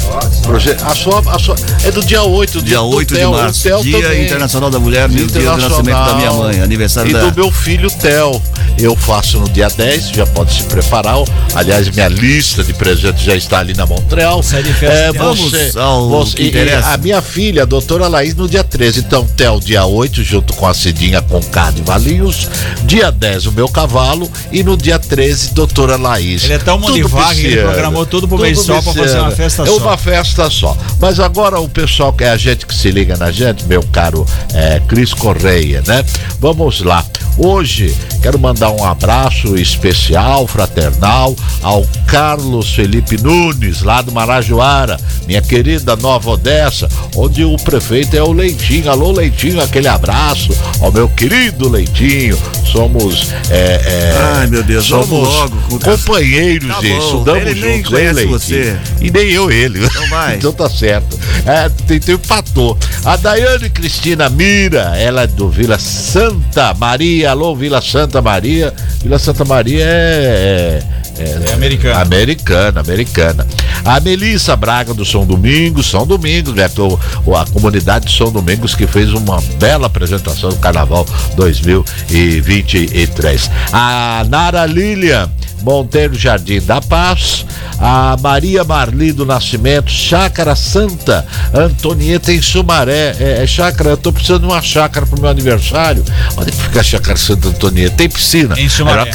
Proje- A sua, a sua, é do dia 8 Dia do 8 de Theo, março, Theo Dia também. Internacional da Mulher, Dia meu dia do Internacional. nascimento da minha mãe, aniversário e da- do meu filho Theo. Eu faço no dia 10, já pode se preparar. Aliás, minha lista de presentes já está ali na Montreal. Sai de festa, É, você, Vamos ao você- que e- e interessa. a minha filha, a doutora Laís, no dia 13. Então, Theo, dia 8, junto com a Cidinha Conká de Valinhos. Dia 10, o meu cavalo. E no dia 13, doutora Laís. Ele é tão vaga que ele programou tudo pro mês só pra fazer uma festa é só. uma festa só. Mas agora o pessoal que é a gente que se liga na gente, meu caro é, Cris Correia, né? Vamos lá. Hoje quero mandar um abraço especial, fraternal, ao Carlos Felipe Nunes, lá do Marajoara, minha querida Nova Odessa, onde o prefeito é o Leitinho. Alô, Leitinho, aquele abraço ao meu querido Leitinho. Somos. é, é, Ai, meu Deus, somos logo companheiros Tá e bom, estudamos ele juntos, hein, Leitinho? você. E nem eu ele. Então vai. então tá certo. É, tem, tem empatou. A Daiane Cristina Mira, ela é do Vila Santa Maria. Alô, Vila Santa Maria. Vila Santa Maria é. É, É americana. Americana, americana. A Melissa Braga do São Domingos, São Domingos, né? a comunidade de São Domingos que fez uma bela apresentação do Carnaval 2023. A Nara Lilian Monteiro Jardim da Paz, a Maria Marli do Nascimento, Chácara Santa Antonieta em Sumaré. É, é chácara, eu tô precisando de uma chácara pro meu aniversário. Onde fica a Chácara Santa Antonieta? Tem piscina. Em Sumaré.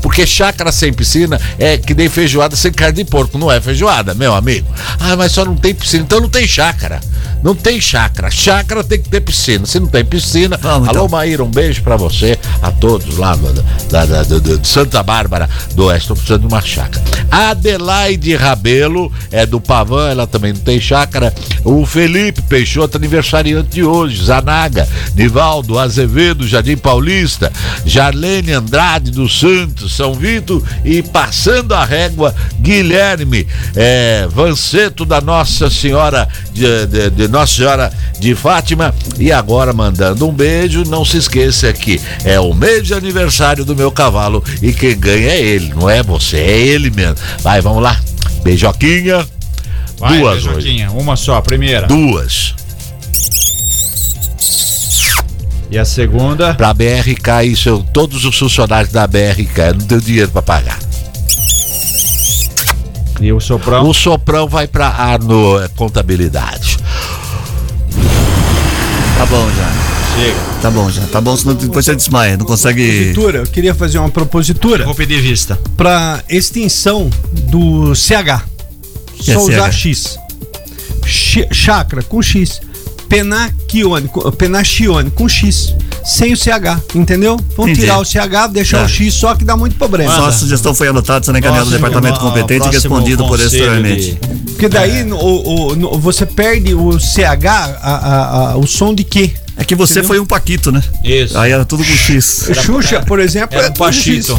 Porque chácara sem piscina é que nem feijoada sem carne de porco. Não é feijoada, meu amigo. Ah, mas só não tem piscina. Então não tem chácara. Não tem chácara. Chácara tem que ter piscina. Se não tem piscina. Vamos, alô, então. Maíra, um beijo pra você, a todos lá da, da- do- de Santa Bárbara do Oeste. Tô precisando de uma chácara. Adelaide Rabelo é do Pavão, ela também não tem chácara. O Felipe Peixoto, aniversariante de hoje. Zanaga, Nivaldo Azevedo, Jardim Paulista. Jarlene Andrade dos Santos, São Vito e passando a régua, Guilherme é, Vanceto da Nossa Senhora de, de- de Nossa Senhora de Fátima e agora mandando um beijo, não se esqueça que é o mês de aniversário do meu cavalo e quem ganha é ele, não é você, é ele mesmo. Vai, vamos lá. Beijoquinha. Vai, Duas hoje. Beijoquinha. Uma só, primeira. Duas. E a segunda. Pra BRK, isso, eu, todos os funcionários da BRK, eu não tenho dinheiro pra pagar. E o soprão. O soprão vai pra Arno é, Contabilidade. Tá bom já. Chega. Tá bom já. Tá bom, senão depois você desmaia. Não consegue. Propositura, eu queria fazer uma propositura Vou pedir vista. para extinção do CH. Que é Só usar CH? X. Chi- Chakra com X. Penachione, penachione com X. Sem o CH, entendeu? Vamos Entendi. tirar o CH, deixar Tá. o X, só que dá muito problema. Sua sugestão foi anotada, será encaminhada ao Próximo- departamento competente e próximo respondido por exteriormente. de- Porque daí no- o, o- no- você perde o CH, a- a- a- o som de quê? É que você Entendeu? foi um Paquito, né? Isso. Aí era tudo com X. Era, Xuxa, por exemplo, era um Paquito.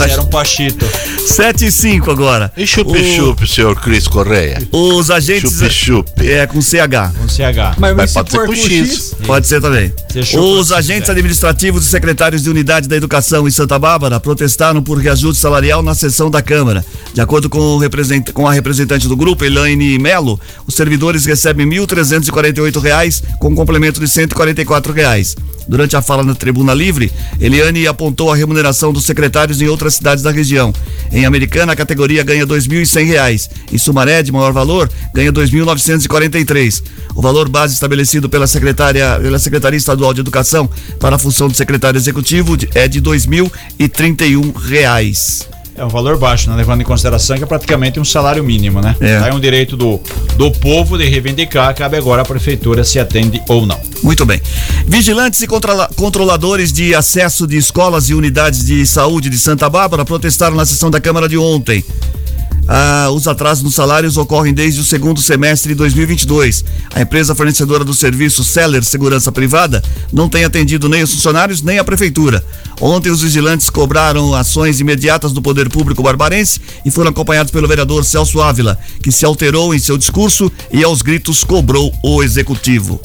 Era um Paquito. 7 e 5 agora. E chup-chup, o... senhor Cris Correia? Os agentes. Chup-chup. É, com CH. Com CH. Mas, Mas pode ser com X. X. Pode ser também. Os agentes é. administrativos e secretários de unidade da educação em Santa Bárbara protestaram por reajuste salarial na sessão da Câmara. De acordo com, represent... com a representante do grupo, Elaine Melo, os servidores recebem R$ 1.348 com complemento de 140 44 reais. Durante a fala na Tribuna Livre, Eliane apontou a remuneração dos secretários em outras cidades da região. Em Americana, a categoria ganha R$ 2.100. Em Sumaré, de maior valor, ganha R$ 2.943. O valor base estabelecido pela, secretária, pela Secretaria Estadual de Educação para a função de secretário executivo é de R$ 2.031. É um valor baixo, né? levando em consideração que é praticamente um salário mínimo, né? É. É um direito do, do povo de reivindicar, cabe agora a prefeitura se atende ou não. Muito bem. Vigilantes e controla- controladores de acesso de escolas e unidades de saúde de Santa Bárbara protestaram na sessão da Câmara de ontem. Ah, os atrasos nos salários ocorrem desde o segundo semestre de 2022. A empresa fornecedora do serviço Seller Segurança Privada não tem atendido nem os funcionários nem a prefeitura. Ontem, os vigilantes cobraram ações imediatas do poder público barbarense e foram acompanhados pelo vereador Celso Ávila, que se alterou em seu discurso e aos gritos cobrou o executivo.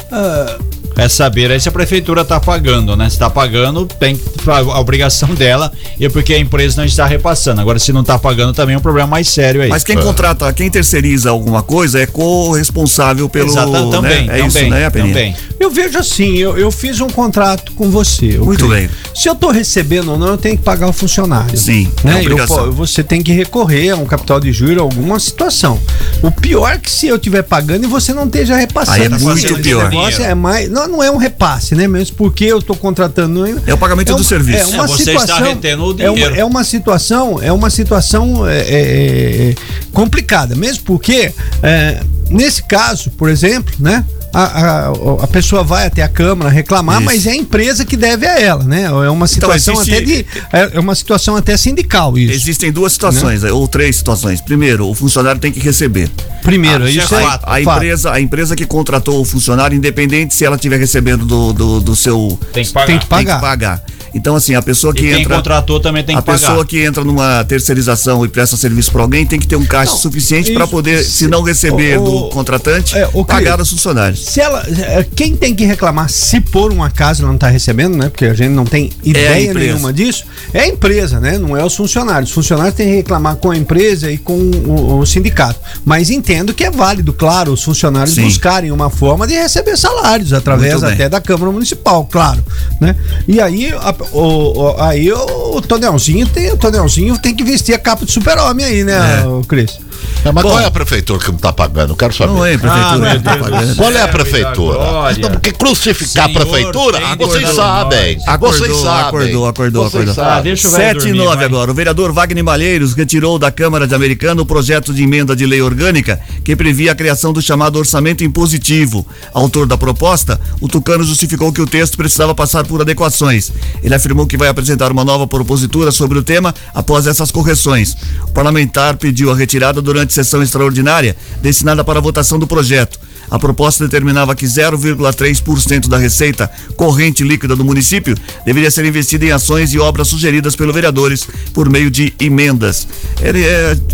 É saber aí se a prefeitura está pagando, né? Se está pagando, tem a obrigação dela e é porque a empresa não está repassando. Agora, se não está pagando, também é um problema mais sério aí. Mas quem contrata, quem terceiriza alguma coisa é corresponsável pelo. Exato, também, né? É também, isso, né, Peninha? também. Eu vejo assim, eu, eu fiz um contrato com você. Muito bem. Se eu tô recebendo ou não, eu tenho que pagar o funcionário. Sim, é né? Eu obrigação. po- você tem que recorrer a um capital de juros, alguma situação. O pior é que se eu estiver pagando e você não esteja repassando. Aí é muito esse pior. negócio é mais, não, não é um repasse, né? Mesmo porque eu tô contratando. É o pagamento um- do serviço. É uma É, você situação, está retendo o é uma- dinheiro. É uma, situação, é uma situação é, é, é, complicada, mesmo porque é, nesse caso, por exemplo, né? A, a, a pessoa vai até a Câmara reclamar, Isso. mas é a empresa que deve a ela, né? É uma situação existe- até de. É é uma situação até sindical isso. Existem duas situações, ou três situações. Primeiro, o funcionário tem que receber. Primeiro, Ah, isso é é fato. A empresa, a empresa que contratou o funcionário, independente se ela estiver recebendo do, do, do seu. Tem que pagar. Tem que Tem pagar. que pagar. Então, assim, a pessoa E que quem entra. contratou também tem a que pagar. pessoa que entra numa terceirização e presta serviço para alguém tem que ter um caixa suficiente para poder, se não receber O- do contratante, é, o pagar os funcionários. Se ela, é, quem tem que reclamar, se por um acaso ela não está recebendo, né? Porque a gente não tem ideia empresa. nenhuma disso, é a empresa, né? Não é os funcionários. Os funcionários têm que reclamar com a empresa e com o, o sindicato. Mas entendo que é válido, claro, os funcionários Sim. buscarem uma forma de receber salários através até da Câmara Municipal, claro, né? E aí, a- o, o- aí o, Tonelzinho tem, o Tonelzinho tem que vestir a capa de super-homem aí, né, É. Cris? É, mas Bom. qual é a prefeitura que não tá pagando? Quero saber. Não é, prefeitura. Ah, que tá do pagando. Qual é a prefeitura? Então, porque crucificar Senhor, a prefeitura, vocês sabem. Acordou, vocês sabem. acordou, acordou, Vocês acordou. sabem. Ah, deixa velho 7 e dormir, 9 vai. agora. O vereador Wagner Malheiros retirou da Câmara de Americana o projeto de emenda de lei orgânica que previa a criação do chamado orçamento impositivo. Autor da proposta, o Tucano justificou que o texto precisava passar por adequações. Ele afirmou que vai apresentar uma nova propositura sobre o tema após essas correções. O parlamentar pediu a retirada durante sessão extraordinária destinada para a votação do projeto. A proposta determinava que 0,3% da receita corrente líquida do município deveria ser investida em ações e obras sugeridas pelos vereadores por meio de emendas. Ele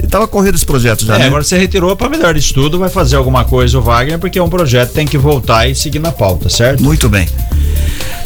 estava correndo esse projeto já, É, né? agora você retirou para melhor de estudo, vai fazer alguma coisa o Wagner, porque é um projeto tem que voltar e seguir na pauta, certo? Muito bem.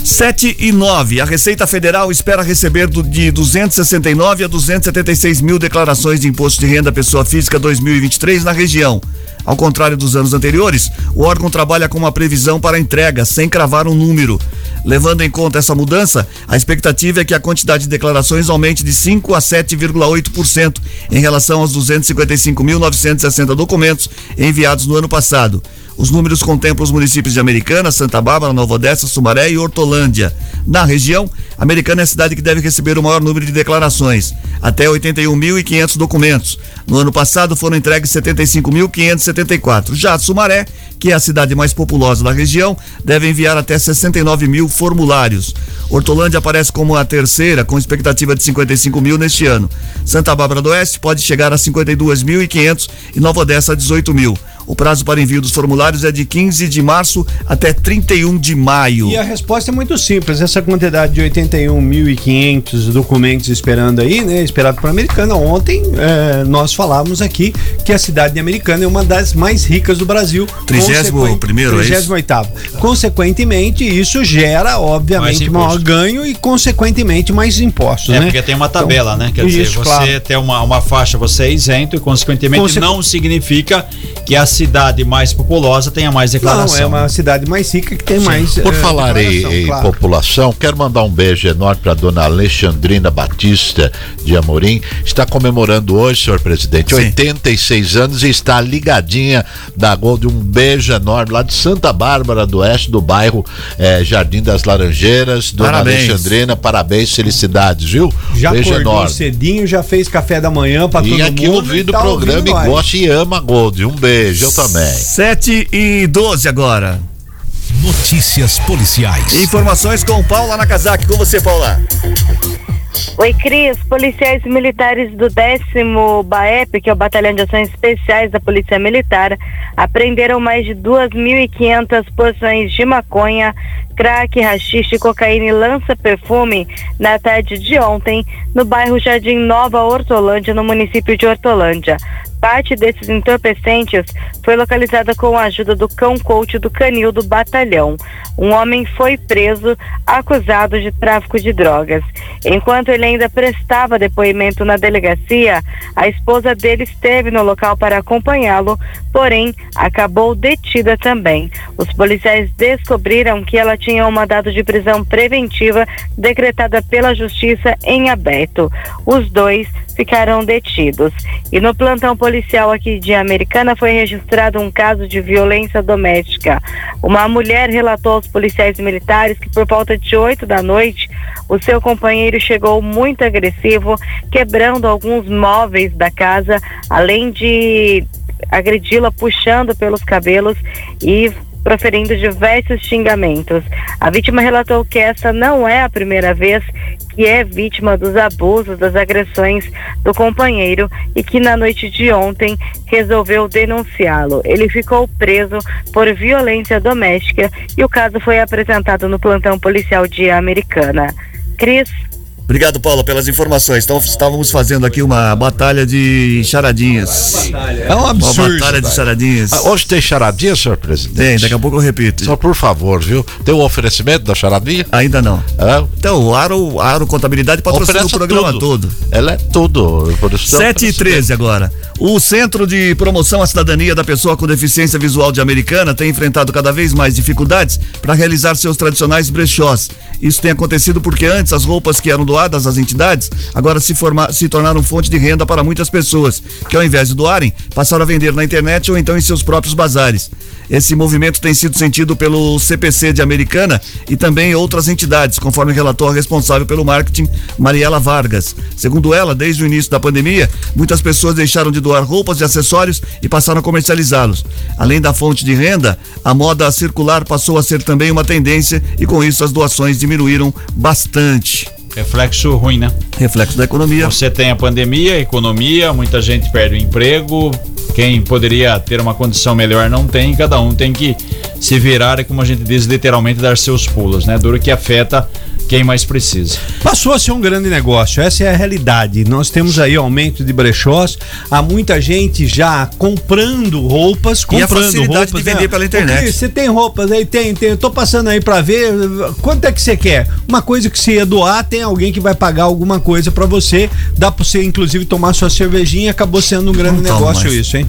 7 e 9. A Receita Federal espera receber do- de 269 a 276 mil declarações de imposto de renda pessoa física 2023 na região. Ao contrário dos anos anteriores, o órgão trabalha com uma previsão para entrega, sem cravar um número. Levando em conta essa mudança, a expectativa é que a quantidade de declarações aumente de 5 a 7,8% em relação aos 255.960 documentos enviados no ano passado. Os números contemplam os municípios de Americana, Santa Bárbara, Nova Odessa, Sumaré e Hortolândia. Na região, Americana é a cidade que deve receber o maior número de declarações, até 81.500 documentos. No ano passado foram entregues 75.574. Já Sumaré, que é a cidade mais populosa da região, deve enviar até 69 mil formulários. Hortolândia aparece como a terceira, com expectativa de 55 mil neste ano. Santa Bárbara do Oeste pode chegar a 52.500 e Nova Odessa a 18 mil. O prazo para envio dos formulários é de 15 de março até 31 de maio. E a resposta é muito simples. Essa quantidade de 81.500 documentos esperando aí, né? Esperado para a Americana. Ontem eh, nós falávamos aqui que a cidade de Americana é uma das mais ricas do Brasil. 31º, Consequen- é isso? 38º. Consequentemente, isso gera, obviamente, Mais maior ganho e, consequentemente, mais impostos, É, né? porque tem uma tabela, Então, né? Quer dizer, isso, você claro. ter uma, uma faixa, você é isento e, consequentemente, Conse- não significa que a cidade mais populosa tenha mais Não, declaração. é uma cidade mais rica que tem mais. Por eh, falar em, claro. população, quero mandar um beijo enorme para dona Alexandrina Batista de Amorim. Está comemorando hoje, senhor presidente, Sim. 86 anos e está ligadinha da Gold. Um beijo enorme lá de Santa Bárbara do Oeste, do bairro eh, Jardim das Laranjeiras. Dona Parabéns. Alexandrina, parabéns, felicidades, viu? Já beijo acordou enorme. cedinho, já fez café da manhã para todo E mundo. aqui ouvindo o tá programa ouvindo e gosta e ama a Gold. Um beijo, eu também. 7 e 12 agora. Notícias policiais. Informações com Paula Nakazaki. Com você, Paula. Oi, Cris. Policiais militares do 10 BAEP, que é o Batalhão de Ações Especiais da Polícia Militar, apreenderam mais de 2.500 porções de maconha, crack, rachixe, cocaína e lança-perfume na tarde de ontem, no bairro Jardim Nova Hortolândia, no município de Hortolândia. Parte desses entorpecentes foi localizada com a ajuda do cão coach do canil do batalhão. Um homem foi preso acusado de tráfico de drogas. Enquanto ele ainda prestava depoimento na delegacia, a esposa dele esteve no local para acompanhá-lo, porém acabou detida também. Os policiais descobriram que ela tinha um mandado de prisão preventiva decretada pela justiça em aberto. Os dois ficaram detidos. E no plantão policial aqui de Americana foi registrado um caso de violência doméstica. Uma mulher relatou aos policiais militares que por volta de 8 da noite o seu companheiro chegou muito agressivo, quebrando alguns móveis da casa, além de agredi-la puxando pelos cabelos e proferindo diversos xingamentos. A vítima relatou que essa não é a primeira vez que é vítima dos abusos, das agressões do companheiro e que na noite de ontem resolveu denunciá-lo. Ele ficou preso por violência doméstica e o caso foi apresentado no plantão policial de Americana. Cris, Obrigado, Paulo, pelas informações. Então, estávamos fazendo aqui uma batalha de charadinhas. É um absurdo. Uma batalha de charadinhas. Ah, Hoje tem charadinha, senhor presidente? Tem, daqui a pouco eu repito. Só por favor, viu? Tem um oferecimento da charadinha? Ainda não. É? Então, o Aro, Aro Contabilidade patrocina o programa tudo. todo. Ela é tudo. Por isso tem 7 e oferecimento. 13 agora. O Centro de Promoção à Cidadania da Pessoa com Deficiência Visual de Americana tem enfrentado cada vez mais dificuldades para realizar seus tradicionais brechós. Isso tem acontecido porque antes as roupas que eram doadas às entidades agora se, forma- se tornaram fonte de renda para muitas pessoas, que ao invés de doarem, passaram a vender na internet ou então em seus próprios bazares. Esse movimento tem sido sentido pelo CPC de Americana e também outras entidades, conforme relatou a responsável pelo marketing, Mariela Vargas. Segundo ela, desde o início da pandemia, muitas pessoas deixaram de doar roupas e acessórios e passaram a comercializá-los. Além da fonte de renda, a moda circular passou a ser também uma tendência e com isso as doações diminuíram bastante. Reflexo ruim, né? Reflexo da economia. Você tem a pandemia, a economia, muita gente perde o emprego. Quem poderia ter uma condição melhor não tem, cada um tem que se virar e, como a gente diz, literalmente dar seus pulos, né? Duro que afeta quem mais precisa. Passou a ser um grande negócio, essa é a realidade. Nós temos aí aumento de brechós, há muita gente já comprando roupas, E a comprando facilidade roupas. de vender né? pela internet. Porque Você tem roupas aí, tem, tem. Eu tô passando aí pra ver. Quanto é que você quer? Uma coisa que você ia doar, tem alguém que vai pagar alguma coisa pra você. Dá pra você, inclusive, tomar sua cervejinha. Acabou sendo um grande Não negócio mais. isso, hein?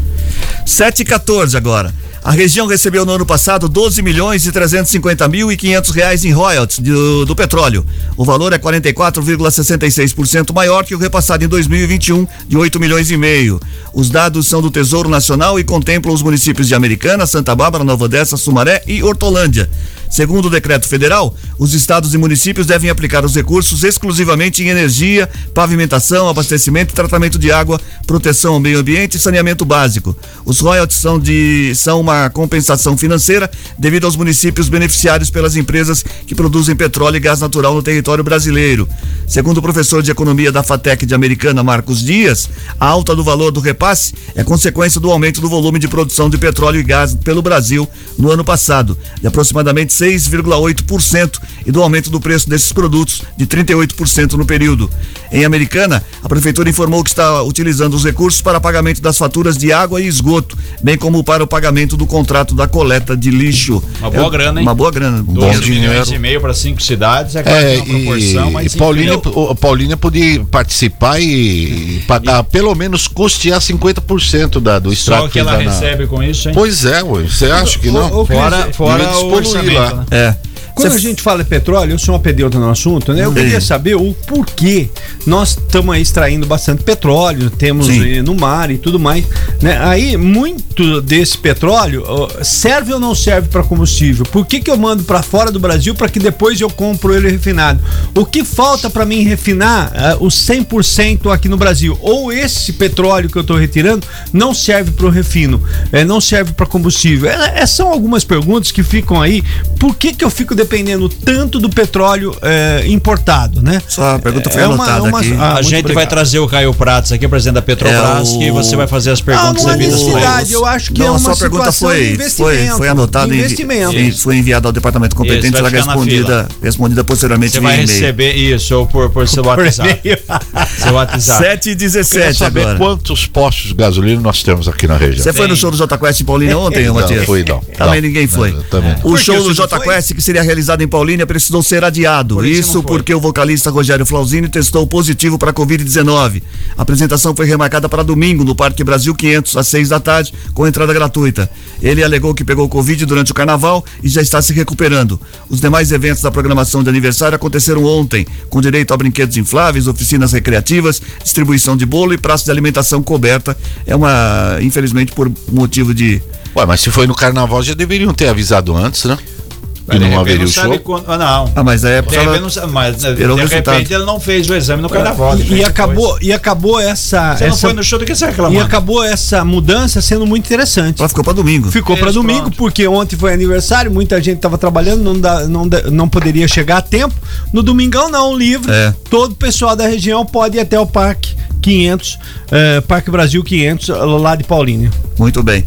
7 e 14 agora. A região recebeu no ano passado 12 milhões e 350 mil e 500 reais em royalties do, do petróleo. O valor é 44,66% maior que o repassado em 2021 de 8 milhões e meio. Os dados são do Tesouro Nacional e contemplam os municípios de Americana, Santa Bárbara, Nova Odessa, Sumaré e Hortolândia. Segundo o decreto federal, os estados e municípios devem aplicar os recursos exclusivamente em energia, pavimentação, abastecimento e tratamento de água, proteção ao meio ambiente e saneamento básico. Os royalties são, de, são uma compensação financeira devido aos municípios beneficiários pelas empresas que produzem petróleo e gás natural no território brasileiro. Segundo o professor de economia da FATEC de Americana, Marcos Dias, a alta do valor do repasse é consequência do aumento do volume de produção de petróleo e gás pelo Brasil no ano passado, de aproximadamente 6,8%, e do aumento do preço desses produtos de 38% no período. Em Americana, a prefeitura informou que está utilizando os recursos para pagamento das faturas de água e esgoto, bem como para o pagamento do contrato da coleta de lixo. Uma boa É, grana, hein? Uma boa grana. 12 dinheiro. milhões e meio para cinco cidades é quase É, uma proporção, e, mas e Paulinha, enfim, o- Paulinha podia participar e, e pagar, pelo menos custear 50% da, do só estrago o que ela na- recebe com isso, hein? Pois é, ué, você acha que não? Ô, Cris, Fora, fora o orçamento, lá. É. Quando Cê- a gente fala de petróleo, eu sou uma pedeuta no assunto, né? Eu queria saber o porquê nós estamos aí extraindo bastante petróleo, temos Sim. no mar e tudo mais, né? Aí muito desse petróleo serve ou não serve para combustível? Por que que eu mando para fora do Brasil para que depois eu compro ele refinado? O que falta para mim refinar ah, os 100% aqui no Brasil? Ou esse petróleo que eu estou retirando não serve para o refino, eh, não serve para combustível? É, é, são algumas perguntas que ficam aí. Por que que eu fico dependendo tanto do petróleo é, importado, né? Só a pergunta foi É uma- anotada uma- aqui. ah, a gente vai obrigado. trazer o Caio Pratos aqui, presidente da Petrobras, É, o- que você vai fazer as Ah, perguntas não há devidas pra ele. necessidade, eu acho que Não, é a uma sua pergunta foi, foi, foi anotada e investimento. e foi enviada ao departamento competente Isso, vai será respondida, respondida posteriormente Você vai receber isso ou por, por seu WhatsApp. seu WhatsApp. 7 e Queria 17 saber agora. quantos postos de gasolina nós temos aqui na região. Você foi no show do Jota Quest em Paulínia ontem, Não, Matias? fui não. Também Não. ninguém foi. Não, não. O Por show do não Jota foi? Quest, que seria realizado em Paulínia, precisou ser adiado. Por isso Isso porque o vocalista Rogério Flauzini testou positivo para a Covid-19. A apresentação foi remarcada para domingo no Parque Brasil 500, às 6 da tarde, com entrada gratuita. Ele alegou que pegou Covid durante o carnaval e já está se recuperando. Os demais eventos da programação de aniversário aconteceram ontem, com direito a brinquedos infláveis, oficinas recreativas, distribuição de bolo e praça de alimentação coberta. É uma, infelizmente, por motivo de Ué, mas se foi no carnaval, já deveriam ter avisado antes, né? Que De não repente haveria o show. quando- ah, não. Ah, mas é por repente, causa- não sabe, mas de repente resultado. ele não fez o exame no carnaval. E, e acabou, e acabou essa. Você não essa foi no show do que você e reclamando. acabou essa mudança sendo muito interessante. Ela ficou para domingo. Ficou para domingo, pronto. porque ontem foi aniversário, muita gente estava trabalhando, não, dá, não, dá- não poderia chegar a tempo. No domingão, não, livre. É. Todo o pessoal da região pode ir até o Parque 500, eh, Parque Brasil 500, lá de Paulínia. Muito bem.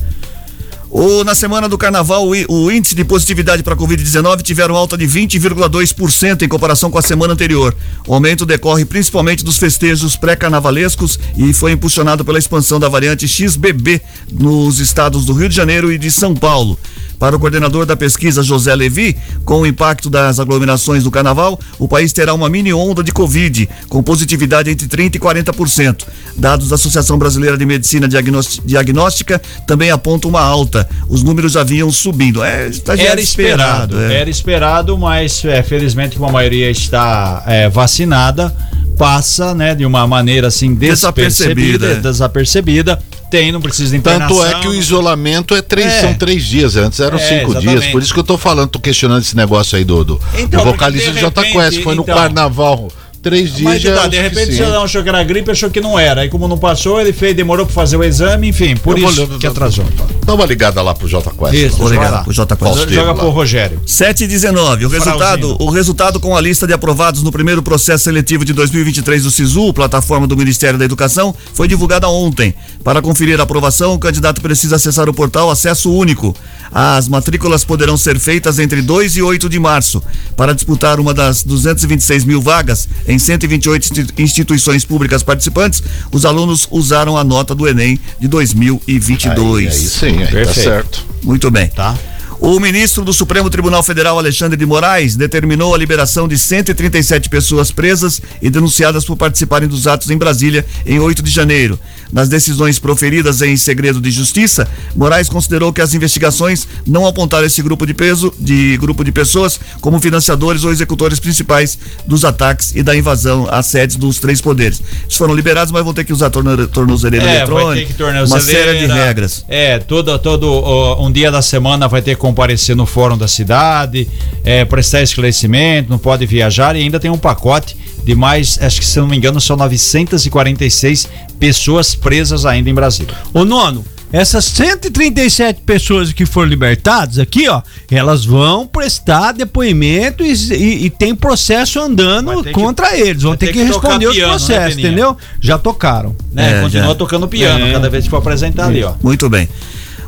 O, na semana do carnaval, o, o índice de positividade para a Covid-19 tiveram alta de 20,2% em comparação com a semana anterior. O aumento decorre principalmente dos festejos pré-carnavalescos e foi impulsionado pela expansão da variante XBB nos estados do Rio de Janeiro e de São Paulo. Para o coordenador da pesquisa, José Levi, com o impacto das aglomerações do carnaval, o país terá uma mini onda de Covid, com positividade entre 30% e 40%. Dados da Associação Brasileira de Medicina Diagnóstica também apontam uma alta. Os números já vinham subindo. É, já Era esperado, é. era esperado, mas é, felizmente a maioria está é, vacinada, passa, né, de uma maneira assim Desapercebida, despercebida, é. desapercebida. Tem, não precisa de internação. Tanto é que o isolamento é três, É. são três dias, antes eram É, cinco exatamente. dias. Por isso que eu tô falando, tô questionando esse negócio aí do, do, Então, do vocalista do de Jota Quest. Foi no então- carnaval, três dias Mas já tá, é de repente você não achou que era gripe, achou que não era. Aí como não passou, ele fez, demorou pra fazer o exame, enfim, por Eu vou isso olhando- que atrasou. Dá uma ligada lá pro Jota Quest. Isso, Vou ligar lá. pro Jota Quest. Joga pro Rogério. 7 e 19. O resultado, o resultado com a lista de aprovados no primeiro processo seletivo de 2023 do SISU, plataforma do Ministério da Educação, foi divulgada ontem. Para conferir a aprovação, o candidato precisa acessar o portal Acesso Único. As matrículas poderão ser feitas entre 2 e 8 de março. Para disputar uma das 226 mil vagas em 128 institu- instituições públicas participantes, os alunos usaram a nota do Enem de 2022. Aí, aí sim, aí tá Perfeito. certo. Muito bem. Tá. O ministro do Supremo Tribunal Federal, Alexandre de Moraes, determinou a liberação de 137 pessoas presas e denunciadas por participarem dos atos em Brasília em 8 de janeiro. Nas decisões proferidas em segredo de justiça, Moraes considerou que as investigações não apontaram esse grupo de peso, de grupo de pessoas, como financiadores ou executores principais dos ataques e da invasão às sedes dos três poderes. Eles foram liberados, mas vão ter que usar torno- tornozeleira É, vai eletrônica, ter que uma tornozeleira. série de regras. É, todo, todo ó, um dia da semana vai ter que comparecer no fórum da cidade, é, prestar esclarecimento, não pode viajar e ainda tem um pacote de mais, acho que se não me engano, são 946 pessoas presas ainda em Brasília. Ô nono, essas 137 pessoas que foram libertadas aqui, ó, elas vão prestar depoimento e, e- e tem processo andando ter que- contra eles. Vão ter ter que, que responder os piano, né, processos, Peninha? entendeu? Já tocaram. Né? É, Continua já. tocando piano É. cada vez que for apresentar ali, ó. Muito bem.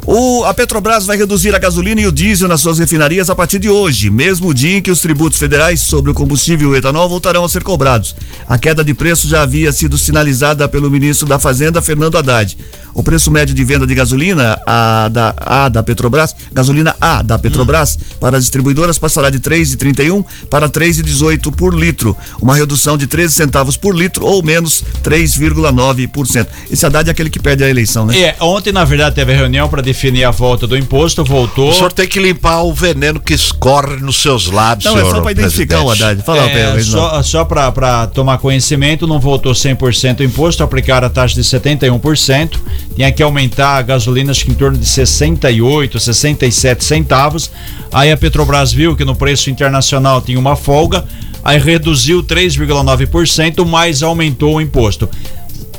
O, a Petrobras vai reduzir a gasolina e o diesel nas suas refinarias a partir de hoje, mesmo dia em que os tributos federais sobre o combustível e o etanol voltarão a ser cobrados. A queda de preço já havia sido sinalizada pelo ministro da Fazenda, Fernando Haddad. O preço médio de venda de gasolina a da, a da Petrobras, gasolina A da Petrobras, para as distribuidoras passará de 3,31 para 3,18 por litro, uma redução de 13 centavos por litro ou menos 3,9%. Esse Haddad é aquele que perde a eleição, né? É, ontem, na verdade, teve reunião para definir a volta do imposto, voltou. O senhor tem que limpar o veneno que escorre nos seus lábios, Não, é senhor só para identificar o. Haddad. Fala, É, só só para tomar conhecimento, não voltou 100% o imposto, aplicaram a taxa de 71%. Tinha que aumentar a gasolina, acho que em torno de 68, 67 centavos. Aí a Petrobras viu que no preço internacional tinha uma folga, aí reduziu 3,9%, mas aumentou o imposto.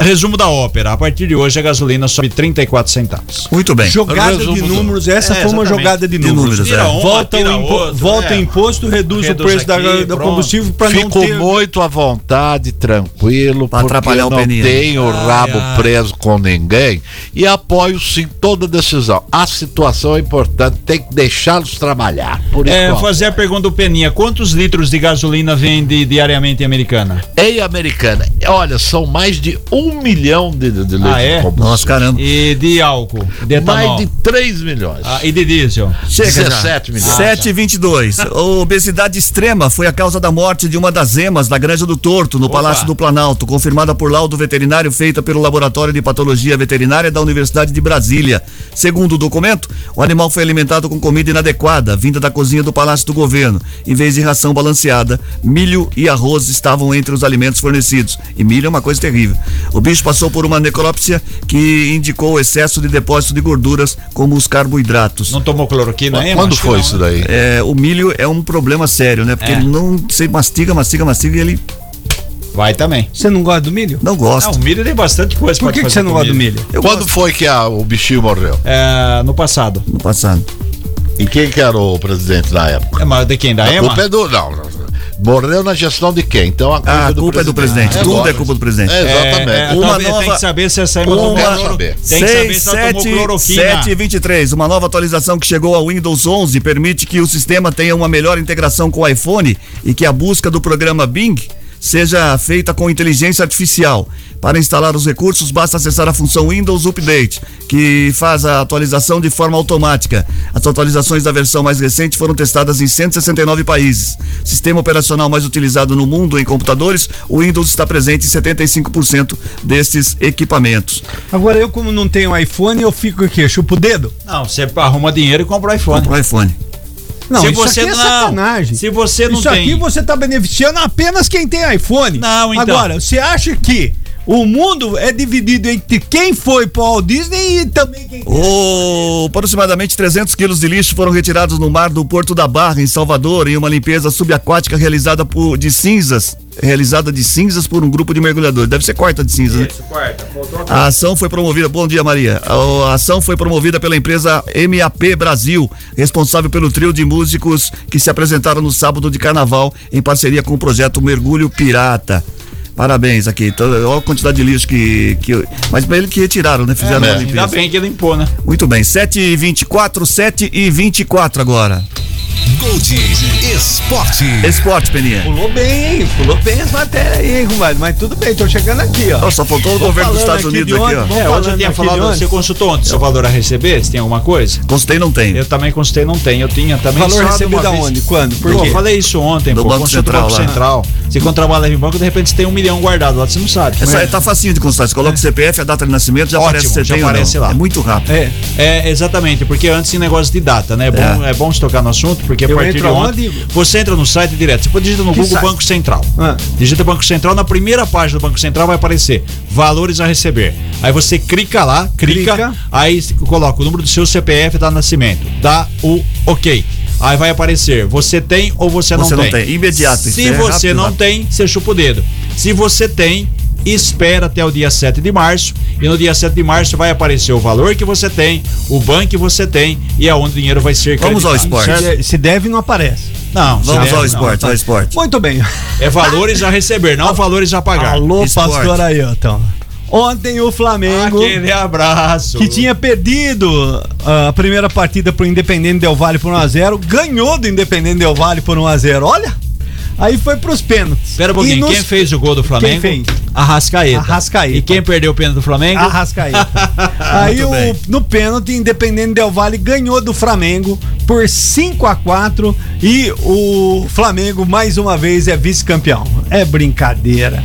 Resumo da ópera. A partir de hoje a gasolina sobe 34 centavos. Muito bem. Jogada Resumo de do- números, essa É, foi uma jogada de De números. números, é. uma, Volta, o, impo- outro, volta é. o imposto, reduz, Reduz o preço da- aqui, do pronto. combustível para não Fico ter. muito à vontade, tranquilo, Pra atrapalhar o não Peninha. tenho o rabo ai. preso com ninguém e apoio sim toda decisão. A situação é importante, tem que deixá-los trabalhar. Por É, enquanto. fazer a pergunta do Peninha: quantos litros de gasolina vende diariamente em Americana? Em Americana, olha, são mais de um milhão de, de, de litros Ah, é? Nossa, caramba. E de álcool? De etanol? Mais de 3 milhões. Ah, e de diesel? Chega já. 17 milhões. 7 e 22. Obesidade extrema foi a causa da morte de uma das emas da Granja do Torto, no Palácio do Planalto, confirmada por laudo veterinário feita pelo Laboratório de Patologia Veterinária da Universidade de Brasília. Segundo o documento, o animal foi alimentado com comida inadequada, vinda da cozinha do Palácio do Governo. Em vez de ração balanceada, milho e arroz estavam entre os alimentos fornecidos. E milho é uma coisa terrível. O bicho passou por uma necrópsia que indicou excesso de depósito de gorduras, como os carboidratos. Não tomou cloroquina ainda? Quando foi não, isso né? daí? É, o milho é um problema sério, né? Porque É. ele não. Você mastiga, mastiga, mastiga e ele Vai também. Você não gosta do milho? não Ah, gosta. o milho tem bastante coisa Por que, que você não gosta do milho? Eu Quando gosto foi que a- o bichinho morreu? É, no passado. no passado. E quem que era o presidente na época? É, mas de quem? Da a Ema? culpa é do. Não, não. Morreu na gestão de quem? Então a culpa, Ah, a é, do culpa é do presidente. Tudo lógico. é culpa do presidente. É, exatamente. É, é, Uma talvez nova- Tem que saber se essa Uma, cloro-. Tem que saber 6, se ela tomou 7, cloroquina. 7 e 23. Uma nova atualização que chegou ao Windows 11 permite que o sistema tenha uma melhor integração com o iPhone e que a busca do programa Bing seja feita com inteligência artificial. Para instalar os recursos, basta acessar a função Windows Update, que faz a atualização de forma automática. As atualizações da versão mais recente foram testadas em 169 países. Sistema operacional mais utilizado no mundo em computadores, o Windows está presente em 75% destes equipamentos. Agora eu, como não tenho iPhone, eu fico aqui, chupo o dedo? Não, você arruma dinheiro e compra o iPhone. Compra o iPhone. Não, Se isso você aqui é não- sacanagem. se você não isso tem- aqui você tá beneficiando apenas quem tem iPhone. Não, então. Agora, você acha que o mundo é dividido entre quem foi pro Walt Disney e também quem O, aproximadamente 300 quilos de lixo foram retirados no mar do Porto da Barra, em Salvador, em uma limpeza subaquática realizada por, de cinzas. Realizada de cinzas por um grupo de mergulhadores. Deve ser quarta de cinza, né? A ação foi promovida. Bom dia, Maria. A, a ação foi promovida pela empresa MAP Brasil, responsável pelo trio de músicos que se apresentaram no sábado de carnaval, em parceria com o projeto Mergulho Pirata. Parabéns aqui. Então, olha a quantidade de lixo que. que mas pra ele que retiraram, né? Fizeram É, uma limpeza. Ainda bem que limpou, né? Muito bem, 7 e 24, 7 e 24 agora. Gold Esporte. Esporte, Peninha. Pulou bem, hein? Pulou bem as matérias aí, hein, compadre? Mas tudo bem, tô chegando aqui, ó. Só faltou o governo dos Estados aqui Unidos aqui, ó. É, hoje eu tinha falado, você consultou ontem seu valor a receber? Se tem alguma coisa? Constei não tem. Eu também consultei, não tem. Eu tinha também. Valor recebido uma da onde? Quando? Por Pô, quê? eu falei isso ontem, Do pô. Banco Central Banco. Central. Você quando trabalha em banco, de repente você tem um milhão guardado lá, você não sabe. Essa, tá facinho de consultar. Você coloca o CPF, a data de nascimento, já Ótimo, aparece você já aparece lá. É muito rápido. É. É, exatamente, porque antes em negócio de data, né? É bom, é. bom se tocar no assunto, porque a Eu partir de ontem. aonde? Você entra no site direto. Você pode digitar no Que Google site? Banco Central. Ah. Digita Banco Central, na primeira página do Banco Central vai aparecer valores a receber. Aí você clica lá, clica, Clica. aí coloca o número do seu CPF da nascimento, dá o OK. Aí vai aparecer, você tem ou você, Você não não tem. tem. Imediato, Se é você rápido, não rápido. tem, você chupa o dedo. Se você tem, espera até o dia 7 de março e no dia 7 de março vai aparecer o valor que você tem, o banco que você tem e aonde o dinheiro vai ser Vamos ao esporte. Se, se deve, não aparece. Não, Vamos deve, ao não. esporte, ao esporte. Muito bem. É valores a receber, não valores a pagar. Alô, Esporte. pastor Ailton. Ontem o Flamengo. Aquele abraço. que tinha perdido ah, a primeira partida pro Independente Del Vale por 1x0, ganhou do Independente Del Vale por 1x0. Olha! Aí foi pros pênaltis. Espera um pouquinho, nos- quem fez o gol do Flamengo? Quem fez? Arrascaeta. Arrascaeta. E quem perdeu o pênalti do Flamengo? Arrascaeta. Aí o, no pênalti, Independente Del Vale ganhou do Flamengo por 5 a 4 e o Flamengo mais uma vez é vice-campeão. É brincadeira.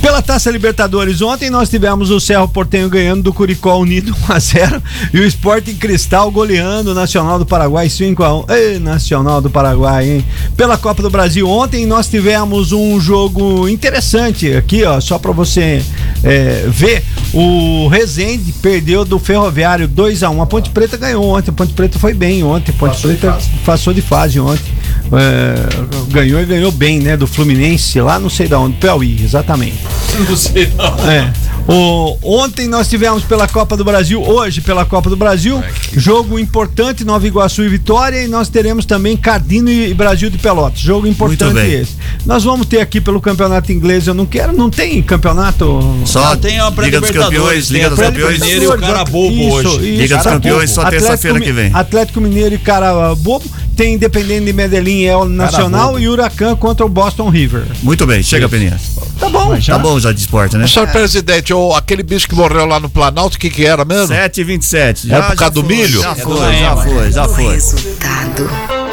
Pela Taça Libertadores, ontem nós tivemos o Cerro Portenho ganhando do Curicó Unido 1 a 0 e o Sporting Cristal goleando o Nacional do Paraguai 5 a 1. Ei, Nacional do Paraguai, hein? Pela Copa do Brasil ontem nós tivemos um jogo interessante aqui, ó, só para você é, ver. O Rezende perdeu do Ferroviário 2 a 1. A Ponte Preta ganhou ontem. A Ponte Preta foi bem ontem. A Ponte Preta passou de fase ontem. É, ganhou e ganhou bem, né? Do Fluminense lá não sei da onde, Piauí, exatamente. Não sei não. É. O, ontem nós tivemos pela Copa do Brasil, hoje pela Copa do Brasil, jogo importante, Nova Iguaçu e Vitória, e nós teremos também Cardino e Brasil de Pelotas. Jogo importante esse. Nós vamos ter aqui pelo campeonato inglês, eu não quero, não tem campeonato. Só Ah, tem a Liga dos Campeões, Liga dos Campeões. Mineiro e o cara bobo hoje. Liga dos Campeões só terça-feira que vem. Atlético Mineiro e cara bobo. Tem Independente de Medellín, é o Nacional e Huracan contra o Boston River. Muito bem, chega, Peninha. Tá bom. Tá bom já de esporte, né? Senhor presidente, o, aquele bicho que morreu lá no Planalto, o que que era mesmo? 7 e 27 É por causa do foi, milho? Já É foi, do já foi, já O foi. resultado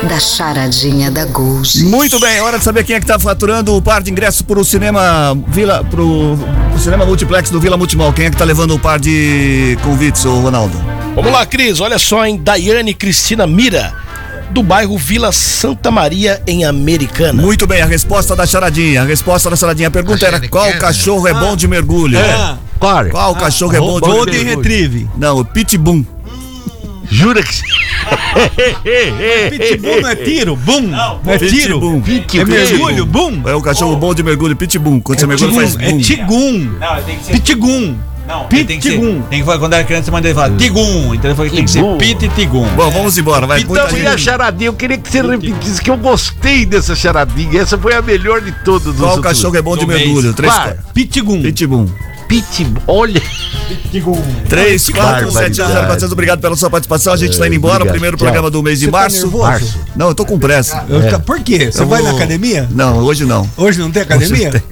da charadinha da Gold. Muito bem, hora de saber quem é que tá faturando o par de ingressos pro cinema Vila, pro, pro cinema multiplex do Vila Multimol. Quem é que tá levando o par de convites, ô Ronaldo? Vamos lá, Cris. Olha só, hein? Daiane Cristina Mira, do bairro Vila Santa Maria, em Americana. Muito bem, a resposta da charadinha. A resposta da charadinha. A pergunta era qual cachorro é bom de mergulho? Ah, Claro. Qual cachorro é bom de Golden mergulho? Retrieve. Não, o Pitbull. Jura que. Pitbull não é tiro? Bum! Não, é tiro? Pitbull. É mergulho? Bum! É o cachorro bom de mergulho, Pitbull. Quando você mergulha, faz Tigum, é bum. tigum. Não, tem que ser. Pitigum. Não, ser. Pitigum. Tem que quando era criança, mãe dele fala Tigum. Então ele falou que tem que ser Pit e Tigum. Bom, vamos embora. Vai, Então, e a charadinha? Eu queria que você repetisse que eu gostei dessa charadinha. Essa foi a melhor de todas. Qual cachorro é bom de mergulho? Três, Claro. Pitigum. Pitbull. Pit, olha. 3, 4, 7, 0, 400. Obrigado pela sua participação. A gente tá indo embora. obrigado. Primeiro Tchau. programa do mês de Você tá março. março. Não, eu tô com pressa. Eu- Por quê? Você Eu vai vou- na academia? Não, hoje não. Hoje não tem academia?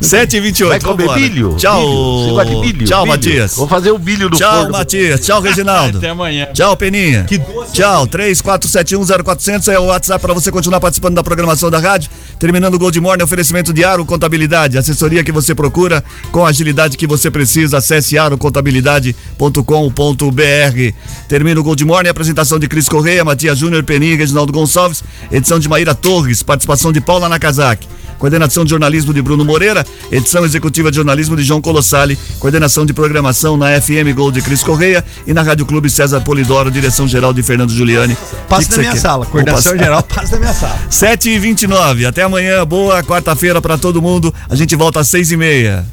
7 e 28 Vai comer vambora. milho? Tchau. Milho. Você gosta de milho? Tchau, Milho. Matias. Vou fazer o milho no Tchau, forno. Matias. Tchau, Reginaldo. Até amanhã. Tchau, Peninha. Tchau, 34710400 é o WhatsApp para você continuar participando da programação da rádio. Terminando o Gold Morning, oferecimento de Aro Contabilidade, assessoria que você procura com agilidade que você precisa. Acesse arocontabilidade.com.br. Termina o Gold Morning, apresentação de Cris Correia, Matias Júnior, Peninha, Reginaldo Gonçalves, edição de Maíra Torres, participação de Paula Nakazaki. Coordenação de jornalismo de Bruno Moreira, edição executiva de jornalismo de João Colossali, coordenação de programação na FM Gold de Cris Correia e na Rádio Clube César Polidoro, direção geral de Fernando Giuliani. Passa da minha sala. Coordenação geral, passa da minha sala. 7 e 29 Até amanhã. Boa quarta-feira para todo mundo. A gente volta às seis e meia.